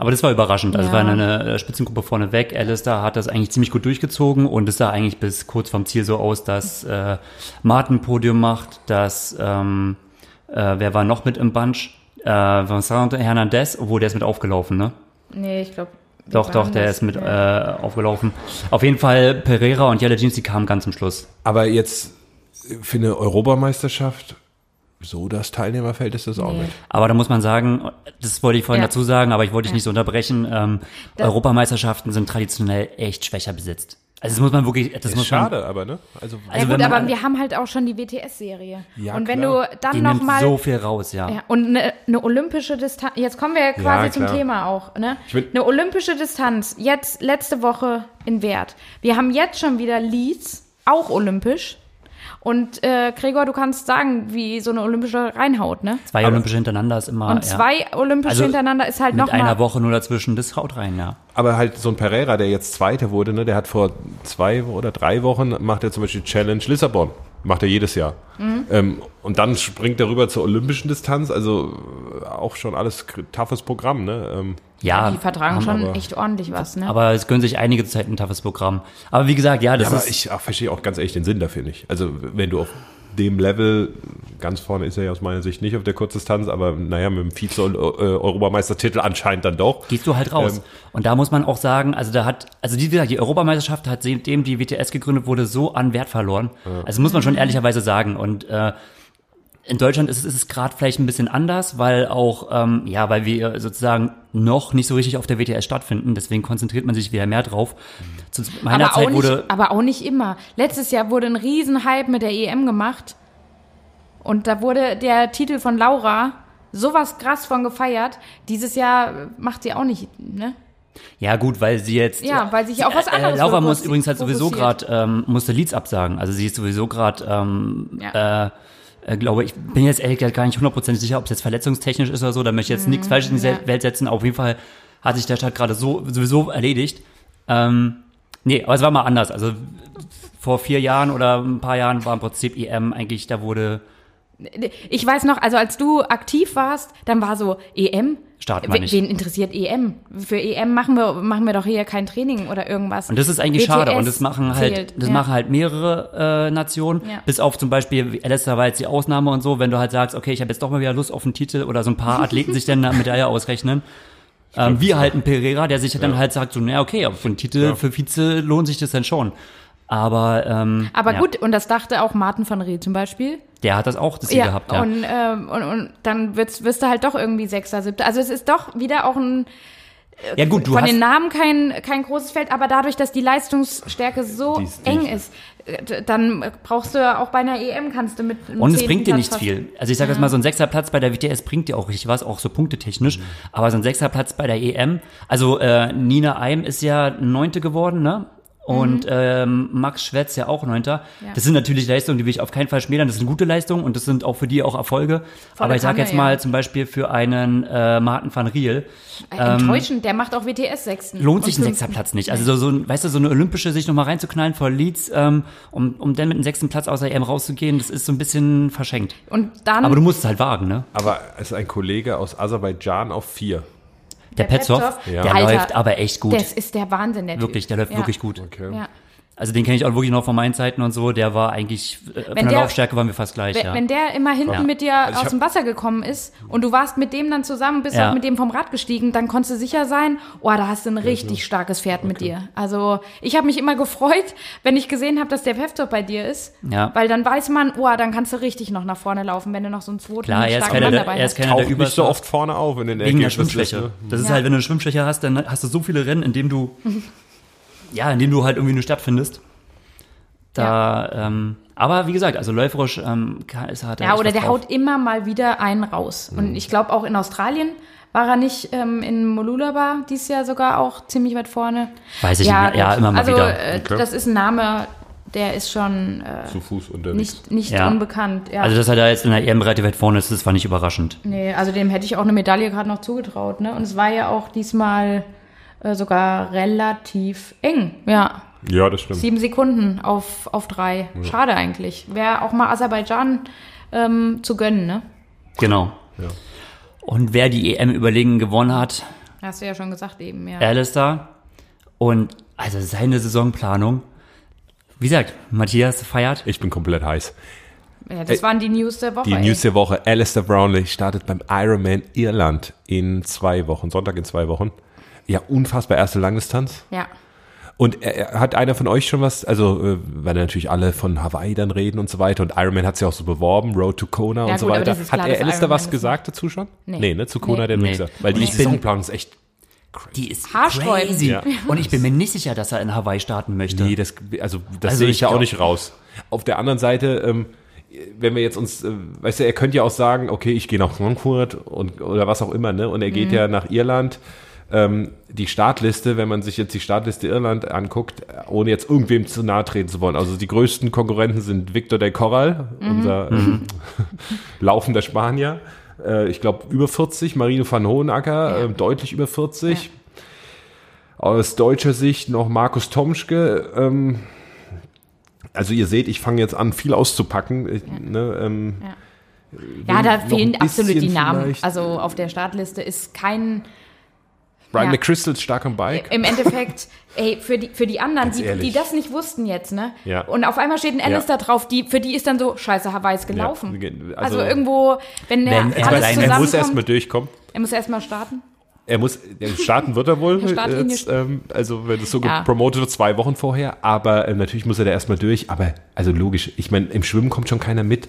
Aber das war überraschend. Also
Ja.
war eine äh, Spitzengruppe vorneweg. Alistair hat das eigentlich ziemlich gut durchgezogen und es sah eigentlich bis kurz vorm Ziel so aus, dass äh, Martin Podium macht, dass ähm, äh, wer war noch mit im Bunch? Äh, Vincent Hernandez, obwohl der ist mit aufgelaufen, ne?
Nee, ich glaube.
Doch, doch, der ist mit äh, aufgelaufen. Auf jeden Fall Pereira und Yellow Jeans, die kamen ganz zum Schluss.
Aber jetzt für eine Europameisterschaft, so das Teilnehmerfeld ist das auch nicht.
Aber da muss man sagen, das wollte ich vorhin
Ja.
dazu sagen, aber ich wollte dich
Ja.
nicht so unterbrechen. Ähm, Europameisterschaften sind traditionell echt schwächer besetzt. Also das muss man wirklich, das
Ist
muss
schade, aber ne? Also,
Ja
Also
gut,
wenn man-
aber wir haben halt auch schon die WTS-Serie.
Ja,
und wenn
klar.
du dann
die
noch
nimmt
mal
so viel raus, ja.
ja, und eine, eine olympische Distanz. Jetzt kommen wir ja quasi
Ja,
zum. Thema auch. Ne?
Ich will-
eine olympische Distanz. Jetzt letzte Woche in Wert. Wir haben jetzt schon wieder Leeds, auch olympisch. Und äh, Gregor, du kannst sagen, wie so eine olympische reinhaut, ne?
Zwei Olympische hintereinander ist immer.
Und
ja.
zwei olympische
Also
hintereinander ist halt
mit
noch
einer. Woche nur dazwischen, das haut rein, ja.
aber halt so ein Pereira, der jetzt Zweiter wurde, ne? Der hat vor zwei oder drei Wochen macht er zum Beispiel Challenge Lissabon. Macht er jedes Jahr.
Mhm.
Ähm, und dann springt er rüber zur olympischen Distanz. Also äh, auch schon alles toughes Programm, ne? Ähm,
Ja,
Die vertragen
haben
schon
aber-
echt ordentlich was, ne?
Aber es gönnen sich einige Zeit ein toughes Programm. Aber wie gesagt, ja, das
Ja, aber
ist.
ich ach, verstehe auch ganz ehrlich den Sinn dafür nicht. Also wenn du auf dem Level, ganz vorne ist er ja aus meiner Sicht nicht auf der Kurzdistanz, aber naja, mit dem Vize-Europameistertitel anscheinend dann doch.
gehst du halt raus.
Ähm,
und da muss man auch sagen, also da hat, also die, wie gesagt, die Europameisterschaft hat seitdem die WTS gegründet wurde, so an Wert verloren. Also muss man schon ehrlicherweise sagen. Und äh, in Deutschland ist, es- ist es gerade vielleicht ein bisschen anders, weil auch, ähm, ja, weil wir sozusagen noch nicht so richtig auf der WTS stattfinden. Deswegen konzentriert man sich wieder mehr drauf. Zu meiner
aber,
Zeit
auch
wurde,
nicht, aber auch nicht immer. Letztes Jahr wurde ein Riesenhype mit der EM gemacht. Und da wurde der Titel von Laura sowas krass von gefeiert. Dieses Jahr macht sie auch nicht, ne?
Ja, gut, weil sie jetzt.
Ja, weil sich auf was anderes
Äh, Laura muss übrigens halt sowieso gerade, ähm, musste Leads absagen. Also sie ist sowieso gerade, ähm,
Ja.
äh, äh, glaube ich, bin jetzt ehrlich gesagt gar nicht hundertprozentig sicher, ob es jetzt verletzungstechnisch ist oder so. Da möchte ich jetzt nichts Falsches in die
Mhm, ja.
Welt setzen. Auf jeden Fall hat sich der Start gerade so sowieso erledigt. Ähm, nee, aber es war mal anders. Also vor vier Jahren oder ein paar Jahren war im Prinzip EM eigentlich, da wurde
Ich weiß noch, also als du aktiv warst, dann war so EM.
Wir
Wen-
nicht.
Wen interessiert EM? Für EM machen wir, machen wir doch hier kein Training oder irgendwas.
Und das ist eigentlich
WTS
schade. Und das machen halt,
zählt,
das
ja.
machen halt mehrere äh, Nationen.
Ja.
Bis auf zum Beispiel, wie Alistair war jetzt die Ausnahme und so, wenn du halt sagst, okay, ich habe jetzt doch mal wieder Lust auf einen Titel oder so ein paar Athleten sich dann eine Medaille ausrechnen. Ähm, wie halt ein Pereira, der sich dann halt sagt, so, naja, okay, aber für einen Titel, für Vize lohnt sich das dann schon. Aber, ähm,
Aber
ja,
gut, und das dachte auch Martin van Riel zum Beispiel.
Der hat das auch das
Ja,
gehabt, ja.
und, ähm, und, und dann wirst, wirst du halt doch irgendwie Sechster, Siebter. Also es ist doch wieder auch ein,
ja gut, du
von
hast,
den Namen kein, kein großes Feld, aber dadurch, dass die Leistungsstärke so
Die ist- die
eng
ist-
äh, dann brauchst du ja auch bei einer EM kannst du mit einem
Und es bringt dir
Platz
nicht viel. Also ich sage jetzt mal, so ein Sechserplatz bei der WTS bringt dir auch richtig was, auch so punktetechnisch. Aber so ein Sechserplatz bei der EM, also äh, Nina Eim ist ja Neunte geworden, ne? Und ähm, Max Schwetz ja auch Neunter.
Ja.
Das sind natürlich Leistungen, die will ich auf keinen Fall schmälern. Das sind gute Leistungen und das sind auch für die auch Erfolge. Aber ich sage jetzt mal
ja.
zum Beispiel für einen äh, Martin van Riel,
Äh, Enttäuschend, der macht auch WTS Sechsten.
ähm, lohnt sich ein
fünften.
Sechserplatz nicht. Also so, so ein, weißt du, so eine olympische sich nochmal reinzuknallen vor Leeds, ähm, um, um dann mit einem sechsten Platz aus der EM rauszugehen, das ist so ein bisschen verschenkt.
Und dann
Aber du musst es halt wagen, ne?
Aber es ist ein Kollege aus Aserbaidschan auf vier.
Der,
Der
Petzov,
Petzov,
der.
Alter,
läuft aber echt gut.
das ist der Wahnsinn, der
wirklich, der
Typ.
läuft
ja.
wirklich gut.
Okay.
Also den kenne ich auch wirklich noch von meinen Zeiten und so. Der war eigentlich, äh, von der,
der-
Laufstärke waren wir fast gleich,
Wenn,
ja.
wenn der immer hinten
Ja.
mit dir
Also
aus
hab-
dem Wasser gekommen ist und du warst mit dem dann zusammen, bist
Ja.
auch mit dem vom Rad gestiegen, dann konntest du sicher sein, oh, da hast du ein richtig starkes Pferd mit dir. Also ich habe mich immer gefreut, wenn ich gesehen habe, dass der Peftor bei dir ist,
Ja.
weil dann weiß man, oh, dann kannst du richtig noch nach vorne laufen, wenn du noch so einen zweiten
Klar, er ist
starken
keiner
Mann dabei
er ist
hast.
keiner der
Taucht nicht so oft vorne auf in den
Wegen der Schwimmschwäche. Das ist
Ja.
halt, wenn du eine Schwimmschwäche hast, dann hast du so viele Rennen, in denen du ja, in dem du halt irgendwie nur stattfindest. Da, ähm, aber wie gesagt, also läuferisch ähm, ist hat er
Ja, oder der
drauf.
haut immer mal wieder einen raus.
Mhm.
Und ich glaube auch in Australien war er nicht ähm, in Molulaba dieses Jahr sogar auch ziemlich weit vorne.
Weiß ich nicht mehr. Ja, immer mal
also,
wieder.
Äh,
Okay.
Das ist ein Name, der ist schon äh,
Zu Fuß unterwegs.
nicht, nicht
Ja.
unbekannt. Ja.
Also, dass er da jetzt in der EM relativ weit vorne ist, das war nicht überraschend.
nee, also dem hätte ich auch eine Medaille gerade noch zugetraut. Ne? Und es war ja auch diesmal äh, sogar relativ eng. Ja,
ja, das stimmt.
sieben Sekunden auf, auf drei. Schade eigentlich. Wäre auch mal Aserbaidschan ähm, zu gönnen, ne?
Genau.
Ja.
Und wer die EM überlegen gewonnen hat,
Hast du ja schon gesagt eben, ja.
Alistair. Und also seine Saisonplanung. Wie gesagt, Matthias feiert.
Ich bin komplett heiß.
ja das waren die News der Woche.
Die
ey.
News der Woche. Alistair Brownlee startet beim Ironman Irland in zwei Wochen, Sonntag in zwei Wochen. Ja, unfassbar erste Langdistanz.
Ja.
Und er, er- hat einer von euch schon was, also äh, weil natürlich alle von Hawaii dann reden und so weiter und Ironman hat sich auch so beworben, Road to Kona
Ja,
und so
gut, aber
weiter. Hat er Alistair was gesagt dazu schon?
Nee.
Nee, ne? Zu Kona
Nee.
hat er
Nee.
gesagt. Weil die
ich bin-
Saisonplanung ist echt
Die ist
Haarsträubend.
crazy.
Ja.
Und ich bin mir nicht sicher, dass er in Hawaii starten möchte.
Nee, das, also das
Also
sehe ich
ich
ja auch nicht raus. Auf der anderen Seite, ähm, wenn wir jetzt uns, äh, weißt du, er könnte ja auch sagen, okay, ich gehe nach Frankfurt und oder was auch immer, ne? Und er geht ja nach Irland. Ähm, die Startliste, wenn man sich jetzt die Startliste Irland anguckt, ohne jetzt irgendwem zu nahe treten zu wollen. Also die größten Konkurrenten sind Victor del Corral, unser ähm, laufender Spanier. Äh, ich glaube über 40, Marino van Hohenacker,
Ja.
ähm, deutlich über 40. Aus deutscher Sicht noch Markus Tomschke. Ähm, also ihr seht, ich fange jetzt an, viel auszupacken. Ich, ne, ähm,
Ja, da
noch
fehlen
ein
absolut die Namen.
vielleicht.
Also auf der Startliste ist kein.
Brian
Ja.
McChrystal ist stark am Bike.
Im Endeffekt, ey, für die, für die anderen, die, die das nicht wussten jetzt, ne?
Ja.
Und auf einmal steht ein Alice
Ja.
da drauf, die, für die ist dann so, scheiße, Hawaii ist gelaufen.
Ja,
also,
also-
irgendwo, wenn, der
Wenn er
alles
sein-
er
zusammenkommt,
muss erstmal durchkommen.
er muss erstmal starten.
Er muss, starten wird er wohl. Jetzt, ähm, also wenn es so
Ja.
gepromotet wird, zwei Wochen vorher. Aber ähm, natürlich muss er da erstmal durch. Aber also logisch, ich meine, im Schwimmen kommt schon keiner mit.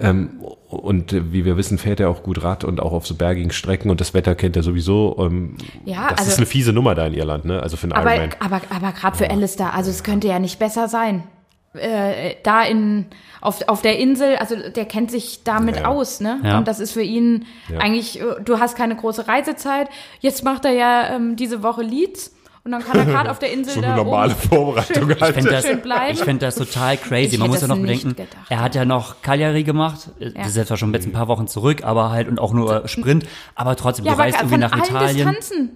Ähm, und wie wir wissen, fährt er auch gut Rad und auch auf so bergigen Strecken und das Wetter kennt er sowieso. Ähm,
Ja,
das
also-
ist eine fiese Nummer da in Irland, ne? Also für einen
Aber,
Ironman.
aber, aber gerade für Alistair, also es könnte ja nicht besser sein. Äh, da in, auf, auf der Insel, also der kennt sich damit
Ja.
aus, ne?
Ja.
Und das ist für ihn
Ja.
eigentlich, äh, du hast keine große Reisezeit. Jetzt macht er ja ähm, diese Woche Leads und dann kann er gerade auf der Insel
So
da
eine normale
oben
Vorbereitung
Ich
halt.
finde das,
Schön bleiben.
ich find das total crazy.
Ich
Man muss ja noch bedenken,
gedacht.
er hat ja noch Cagliari gemacht. Das ist jetzt zwar schon jetzt ein paar Wochen zurück, aber halt und auch nur Sprint. Aber trotzdem,
ja,
du reist irgendwie nach Italien.
Distanzen.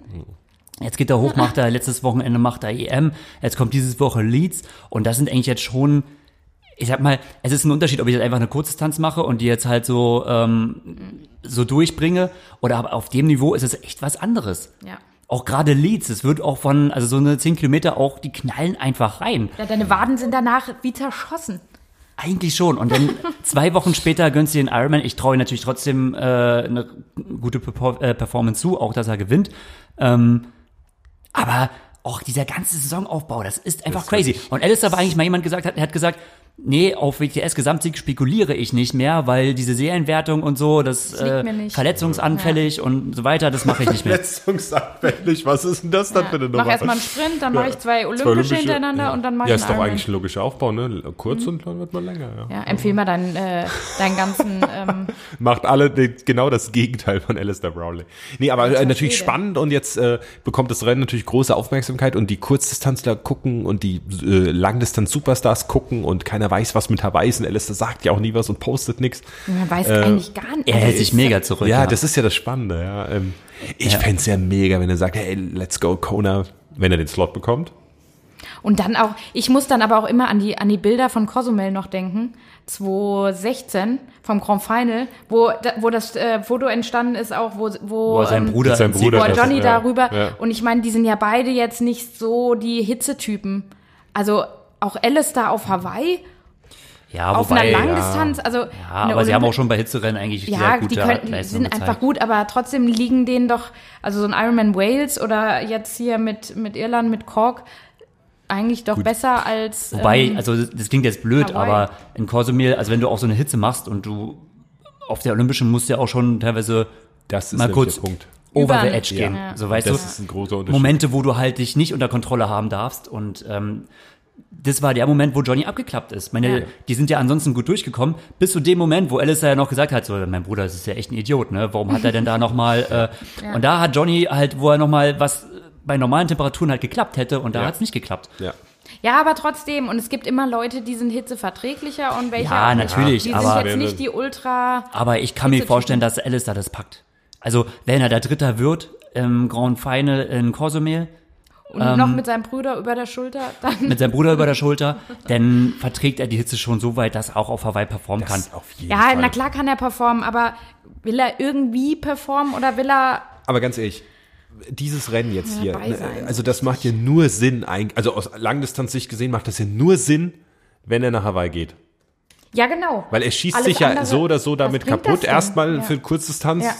Jetzt geht er hoch, macht er, letztes Wochenende macht er EM. Jetzt kommt dieses Woche Leeds. Und das sind eigentlich jetzt schon, ich sag mal, es ist ein Unterschied, ob ich jetzt einfach eine Kurzdistanz mache und die jetzt halt so, ähm, so durchbringe. Oder aber auf dem Niveau ist es echt was anderes.
Ja.
Auch gerade Leeds, es wird auch von, also so eine 10 Kilometer auch, die knallen einfach rein.
ja, deine Waden sind danach wie zerschossen.
Eigentlich schon. Und dann zwei Wochen später gönnst du den Ironman. Ich traue ihm natürlich trotzdem äh, eine gute äh, Performance zu, auch dass er gewinnt. Ähm, aber auch dieser ganze Saisonaufbau, das ist einfach
ist
crazy.
wirklich-
Und Alistair war eigentlich mal jemand gesagt hat, er hat gesagt, nee, auf WTS-Gesamtsieg spekuliere ich nicht mehr, weil diese Serienwertung und so, das,
Das
äh, verletzungsanfällig und so weiter, das mache ich nicht mehr.
Letztungsanfällig, was ist denn das dann für eine Nummer?
Mach erstmal einen Sprint, dann mache ich zwei
Zwei
Olympische hintereinander
ja.
und dann mache
Ja,
ich
ist
einen
doch eigentlich ein logischer Aufbau, ne? Kurz und dann wird man länger, ja.
Ja, empfehl mal deinen, äh, deinen ganzen, ähm,
Macht alle genau das Gegenteil von Alistair Brownlee. Nee, aber äh, natürlich spannend und jetzt äh, bekommt das Rennen natürlich große Aufmerksamkeit und die Kurzdistanzler gucken und die äh, Langdistanz-Superstars gucken und keiner weiß, was mit Hawaii ist und Alistair sagt ja auch nie was und postet nichts.
man weiß eigentlich gar nicht.
Er hält sich mega zurück.
Ja, das ist ja das Spannende, ja. Ähm, ich
Ja.
fänd's ja mega, wenn er sagt, hey, let's go Kona, wenn er den Slot bekommt.
Und dann auch, ich muss dann aber auch immer an die, an die Bilder von Cozumel noch denken. 2016 vom Grand Final, wo, wo das äh, Foto entstanden ist, auch wo, wo,
Wo
ähm,
Bruder,
seinem
im
Bruder
wo
das-
Johnny
ja,
darüber.
ja.
Und ich meine, die sind ja beide jetzt nicht so die Hitzetypen. Also auch Alistair auf Hawaii,
ja,
auf
wobei,
einer
ja,
Langdistanz. Also
ja, aber sie haben auch schon bei Hitzerennen eigentlich
Ja,
sehr
die
gute
könnten, die
Leistungen
sind
gezeigt.
einfach gut, aber trotzdem liegen denen doch, also so ein Ironman Wales oder jetzt hier mit, mit Irland, mit Cork, eigentlich doch besser als.
Wobei,
ähm,
also das klingt jetzt blöd,
Hawaii.
aber in Cozumel, also wenn du auch so eine Hitze machst und du auf der Olympischen musst du ja auch schon teilweise
Das ist
mal kurz
der Punkt.
over
Über-
the edge gehen.
Ja.
So weißt
Das
du,
ist ein großer Unterschied.
Momente, wo du halt dich nicht unter Kontrolle haben darfst und ähm, das war der Moment, wo Johnny abgeklappt ist. Meine,
Ja.
die sind ja ansonsten gut durchgekommen, bis zu dem Moment, wo Alistair ja noch gesagt hat, so, mein Bruder, das ist ja echt ein Idiot, ne? Warum hat er denn da nochmal, äh, und da hat Johnny halt, wo er nochmal was bei normalen Temperaturen halt geklappt hätte und da
Ja.
hat's nicht geklappt.
Ja.
Ja, aber trotzdem, und es gibt immer Leute, die sind hitzeverträglicher und welche
Ja,
auch nicht.
natürlich,
Die
aber-
sind jetzt nicht die Ultra.
Aber ich kann mir vorstellen, dass Alistair das packt. Also, wenn er der Dritter wird im Grand Final in Cozumel,
Und
Ähm.
noch mit seinem Bruder über der Schulter, dann.
mit seinem Bruder über der Schulter, dann verträgt er die Hitze schon so weit, dass er auch auf Hawaii performen kann.
Das auf jeden
Ja,
Fall.
na klar kann er performen, aber will er irgendwie performen oder will er.
Aber ganz ehrlich, dieses Rennen jetzt
Ja,
hier, ne,
sein.
also das macht ja nur Sinn, eigentlich- also aus Langdistanzsicht gesehen macht das ja nur Sinn, wenn er nach Hawaii geht.
Ja, genau.
Weil er schießt
Alles
sich ja
andere-
so oder so damit kaputt. Erstmal
Ja.
für Kurzdistanz,
Ja.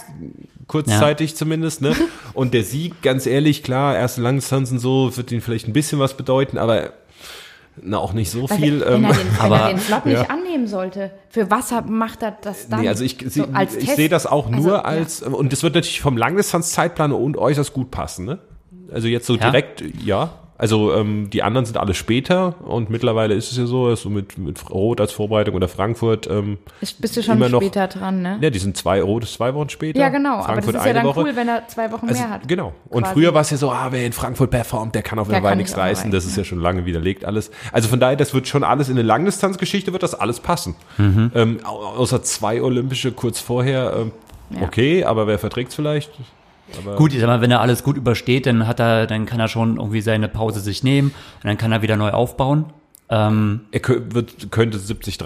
kurzzeitig zumindest, ne? Und der Sieg, ganz ehrlich, klar, erste Langdistanzen so, wird ihn vielleicht ein bisschen was bedeuten, aber na, auch nicht so
Weil
viel.
wenn,
ähm,
er den, wenn
aber-
er den Slot nicht
ja.
annehmen sollte, für was macht er das dann?
Nee, also ich,
so
ich
Test?
sehe das auch nur
Also, ja.
als, und das wird natürlich vom Langdistanz-Zeitplan und äußerst gut passen, ne? Also jetzt so
Ja?
direkt, ja. Also ähm, die anderen sind alle später und mittlerweile ist es ja so, dass so mit, mit Rot als Vorbereitung oder Frankfurt, ähm,
Ist- Bist du schon
immer noch-
später dran, ne?
ja, die sind zwei, Rot ist zwei Wochen später.
Ja, genau. aber das
Frankfurt
ist ja
eine
dann
Woche.
cool, wenn er zwei Wochen
Also,
mehr hat.
genau. Und
quasi.
früher war es ja so, ah, wer in Frankfurt performt, der kann auf
Der kann
nichts reißen. Das ist ja schon lange widerlegt alles. Also von daher, das wird schon alles in der Langdistanzgeschichte wird das alles passen.
Mhm.
Ähm, au- außer zwei Olympische kurz vorher, ähm,
Ja.
okay, aber wer verträgt's vielleicht?
Gut, ich sag mal, wenn er alles gut übersteht, dann hat er, dann kann er schon irgendwie seine Pause sich nehmen und dann kann er wieder neu aufbauen. Ähm,
Er wird, könnte 73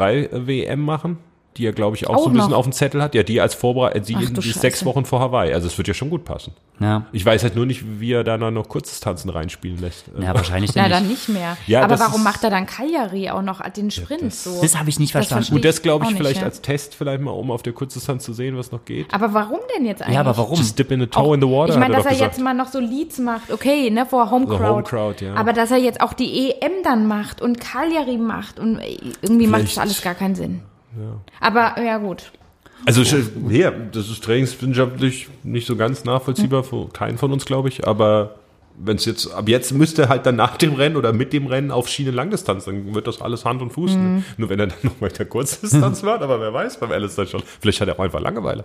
WM machen, die er, glaube ich, auch,
Auch
so ein bisschen
noch?
auf dem Zettel hat. Ja, die als Vorbereitung, die,
du
die ist sechs. Wochen vor Hawaii. Also es wird ja schon gut passen.
ja,
Ich weiß halt nur nicht, wie er da noch Kurzdistanzen reinspielen lässt.
ja, wahrscheinlich dann
dann
nicht.
nicht mehr.
Ja,
aber
das
warum
ist-
macht er dann Cagliari auch noch den Sprint so?
Das habe ich nicht
Das
verstanden.
verstehe
Gut, das glaube ich
nicht,
vielleicht
ja.
als Test, vielleicht mal, um auf der Kurzdistanz zu sehen, was noch geht.
aber warum denn jetzt eigentlich?
Ja, aber warum?
Just dip in the toe
Auch-
in the water,
Ich meine, dass
er
er
gesagt.
jetzt mal noch so Leads macht, okay, ne, vor Home
So
Crowd.
Home Crowd, ja.
Aber dass er jetzt auch die EM dann macht und Cagliari macht und äh, irgendwie macht das
Vielleicht-
alles gar keinen Sinn. Aber ja gut.
Also ja, das ist trainingswissenschaftlich nicht so ganz nachvollziehbar für keinen von uns, glaube ich. Aber wenn es jetzt, ab jetzt müsste halt dann nach dem Rennen oder mit dem Rennen auf Schiene Langdistanz, dann wird das alles Hand und Fuß.
Mhm.
Ne? Nur wenn er dann noch weiter Kurzdistanz macht, aber wer weiß beim Alistair schon. Vielleicht hat er auch einfach Langeweile.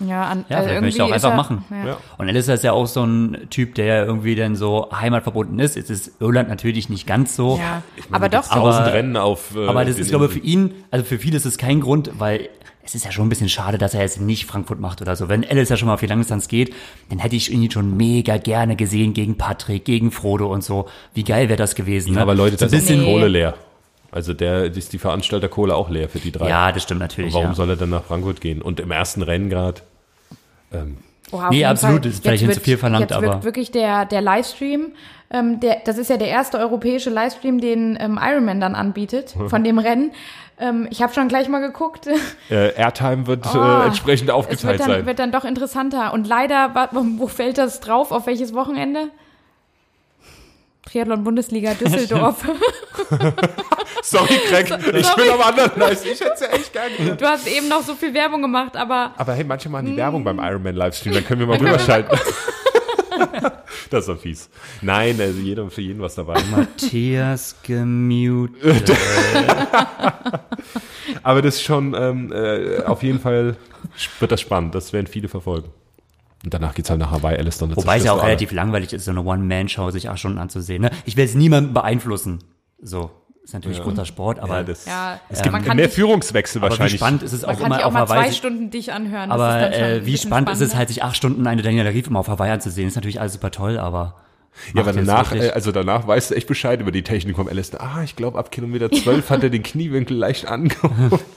Ja, an,
Ja,
äh,
vielleicht möchte er auch einfach
er-
machen.
Ja.
Ja.
Und Alistair ist ja auch so ein Typ, der ja irgendwie dann so heimatverbunden ist. Jetzt ist Irland natürlich nicht ganz so.
Ja, aber doch.
Aber-
Rennen auf. äh,
Aber das ist, glaube ich, für ihn, also für viele ist es kein Grund, weil es ist ja schon ein bisschen schade, dass er jetzt nicht Frankfurt macht oder so. Wenn Alice ja schon mal auf die Langdistanz geht, dann hätte ich ihn schon mega gerne gesehen gegen Patrick, gegen Frodo und so. Wie geil wäre das gewesen. Ne?
Aber Leute, das
ein
ist
bisschen.
die
Nee.
Kohle leer. Also der ist die Veranstalterkohle auch leer für die drei.
Ja, das stimmt natürlich.
Warum
ja.
soll er dann nach Frankfurt gehen? Und im ersten Rennen gerade.
Oh, auf
Nee, absolut,
Fall.
das ist vielleicht
Jetzt
nicht zu viel verlangt,
jetzt
aber-
wird wirklich der, der Livestream, ähm, der, das ist ja der erste europäische Livestream, den ähm, Ironman dann anbietet, von dem Rennen. Ähm, ich habe schon gleich mal geguckt.
Äh, Airtime wird
Oh,
äh, entsprechend
es
aufgeteilt
wird dann,
sein.
wird dann doch interessanter. Und leider, wo fällt das drauf? Auf welches Wochenende? Triathlon-Bundesliga Düsseldorf.
Sorry, Craig, ich bin am anderen Leisten. Ich hätte es ja echt gern gemacht.
du hast eben noch so viel Werbung gemacht, aber
Aber hey, manche machen die
Hm.
Werbung beim Ironman Livestream, dann können wir mal rüberschalten. das ist doch fies. Nein, also jeder für jeden was dabei.
Matthias gemutet.
Aber das ist schon ähm, äh, auf jeden Fall wird das spannend. Das werden viele verfolgen. Und danach geht's halt nach Hawaii, Alice dann
Wobei es ja auch relativ langweilig ist, so eine One-Man-Show sich acht Stunden anzusehen. Ne? Ich will jetzt niemanden beeinflussen. So, ist natürlich guter Sport, aber,
Ja, das,
ja,
es
ja,
gibt
man kann
mehr
dich-
Führungswechsel
aber wie
wahrscheinlich.
spannend ist es auch immer
auch
auf
mal zwei
Hawaii.
Stunden dich anhören. Das ist
Aber
dann schon ein
äh, wie
bisschen
spannend ist es halt, sich acht Stunden eine Daniela Rief immer auf Hawaii anzusehen. Ist natürlich alles super toll, aber.
Ja, aber danach,
wirklich-
äh, also danach weißt du echt Bescheid über die Technik vom Alice. Ah, ich glaube, ab Kilometer 12 hat er den Kniewinkel leicht angehoben.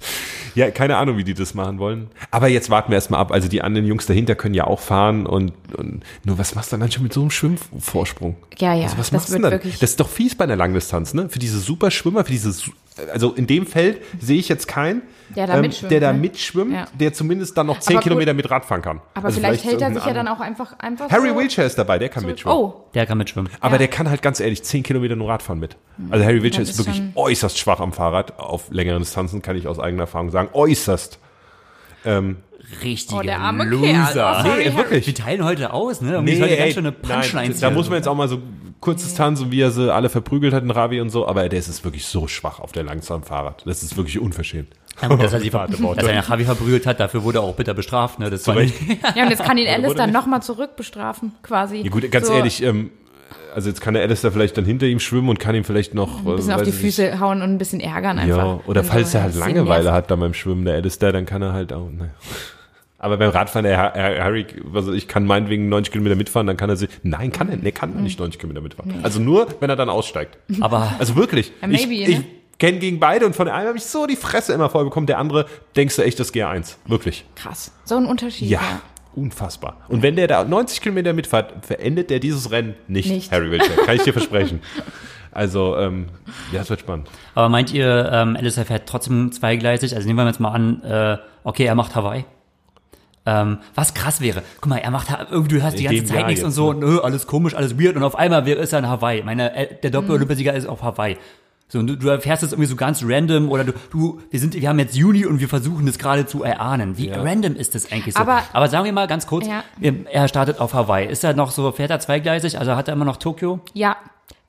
Ja, keine Ahnung, wie die das machen wollen. Aber jetzt warten wir erstmal ab. Also die anderen Jungs dahinter können ja auch fahren und, und nur was machst du dann schon mit so einem Schwimmvorsprung?
Ja, ja,
Also was
das
machst du dann?
wirklich-
Das ist doch fies bei einer Langdistanz, ne? Für diese Superschwimmer, für diese, also in dem Feld sehe ich jetzt keinen,
Der da mitschwimmt,
der da
ne?
mitschwimmt,
Ja.
der zumindest dann noch 10
Aber gut.
Kilometer mit Radfahren kann.
Aber
Also
vielleicht, hält er sich ja dann auch einfach, einfach
Harry
so
Wiltshire ist dabei, der kann mitschwimmen.
Oh,
Der kann mitschwimmen.
Aber
Ja.
der kann halt ganz ehrlich 10 Kilometer nur Radfahren mit. Also Harry Wiltshire ist
ist
wirklich äußerst schwach am Fahrrad. Auf längeren Distanzen kann ich aus eigener Erfahrung sagen, äußerst.
richtige
Oh, der arme
Loser.
Kerl. Oh, sorry,
Nee, wirklich.
Wir teilen heute aus, ne? Irgendwie ist heute ganz schöne Punchlines.
nein, da muss man jetzt auch mal so kurzes Tanzen, wie er sie alle verprügelt hat, den Ravi und so, aber der ist es wirklich so schwach auf der langsamen Fahrrad. Das ist wirklich unverschämt.
Ja, gut, dass er, sie,
Harte
dass er nach Javi verprügelt hat, dafür wurde er auch bitter bestraft. Ne? Das war nicht,
Ja, und jetzt kann ihn Alice dann nochmal zurück bestrafen, quasi.
Ja gut, ganz
So
ehrlich, ähm, also jetzt kann der Alistair vielleicht dann hinter ihm schwimmen und kann ihm vielleicht noch
Ein bisschen
äh,
auf die
ich nicht,
Füße hauen und ein bisschen ärgern einfach.
Ja, oder
Und
falls
so,
er halt Langeweile hat dann beim Schwimmen, der Alistair, dann kann er halt auch, ne. Aber beim Radfahren, der Har- Har- Harry, also ich kann meinetwegen 90 Kilometer mitfahren, dann kann er sich, nein, kann er, nee, kann er nicht 90 Kilometer mitfahren. Also nur, wenn er dann aussteigt.
aber
Also wirklich.
Ja, maybe,
ich
ne?
ich kenne gegen beide und von dem einen habe ich so die Fresse immer voll bekommen, der andere denkst du echt das GR1. Wirklich.
Krass. So ein Unterschied.
Ja. Unfassbar. Und wenn der da 90 Kilometer mitfährt, verendet der dieses Rennen nicht,
Nicht.
Harry Wilczek. Kann ich dir versprechen. Also, ähm, ja, es wird spannend.
Aber meint ihr, ähm, Alistair fährt trotzdem zweigleisig? Also nehmen wir jetzt mal an, äh, okay, er macht Hawaii. Ähm, was krass wäre, guck mal, er macht irgendwie, du hast die ganze Zeit
Jahr
nichts und so,
ne?
nö, alles komisch, alles weird und auf einmal ist er in Hawaii. Meine, äh, der Doppel-Olympiasieger ist auf Hawaii. So, und du, du erfährst es irgendwie so ganz random oder du, du, wir sind, wir haben jetzt Juni und wir versuchen das gerade zu erahnen. Wie random ist das eigentlich so?
Aber-
Aber sagen wir mal ganz kurz,
Ja.
wir- er startet auf Hawaii. Ist er noch so, fährt er zweigleisig? Also hat er immer noch Tokio?
Ja.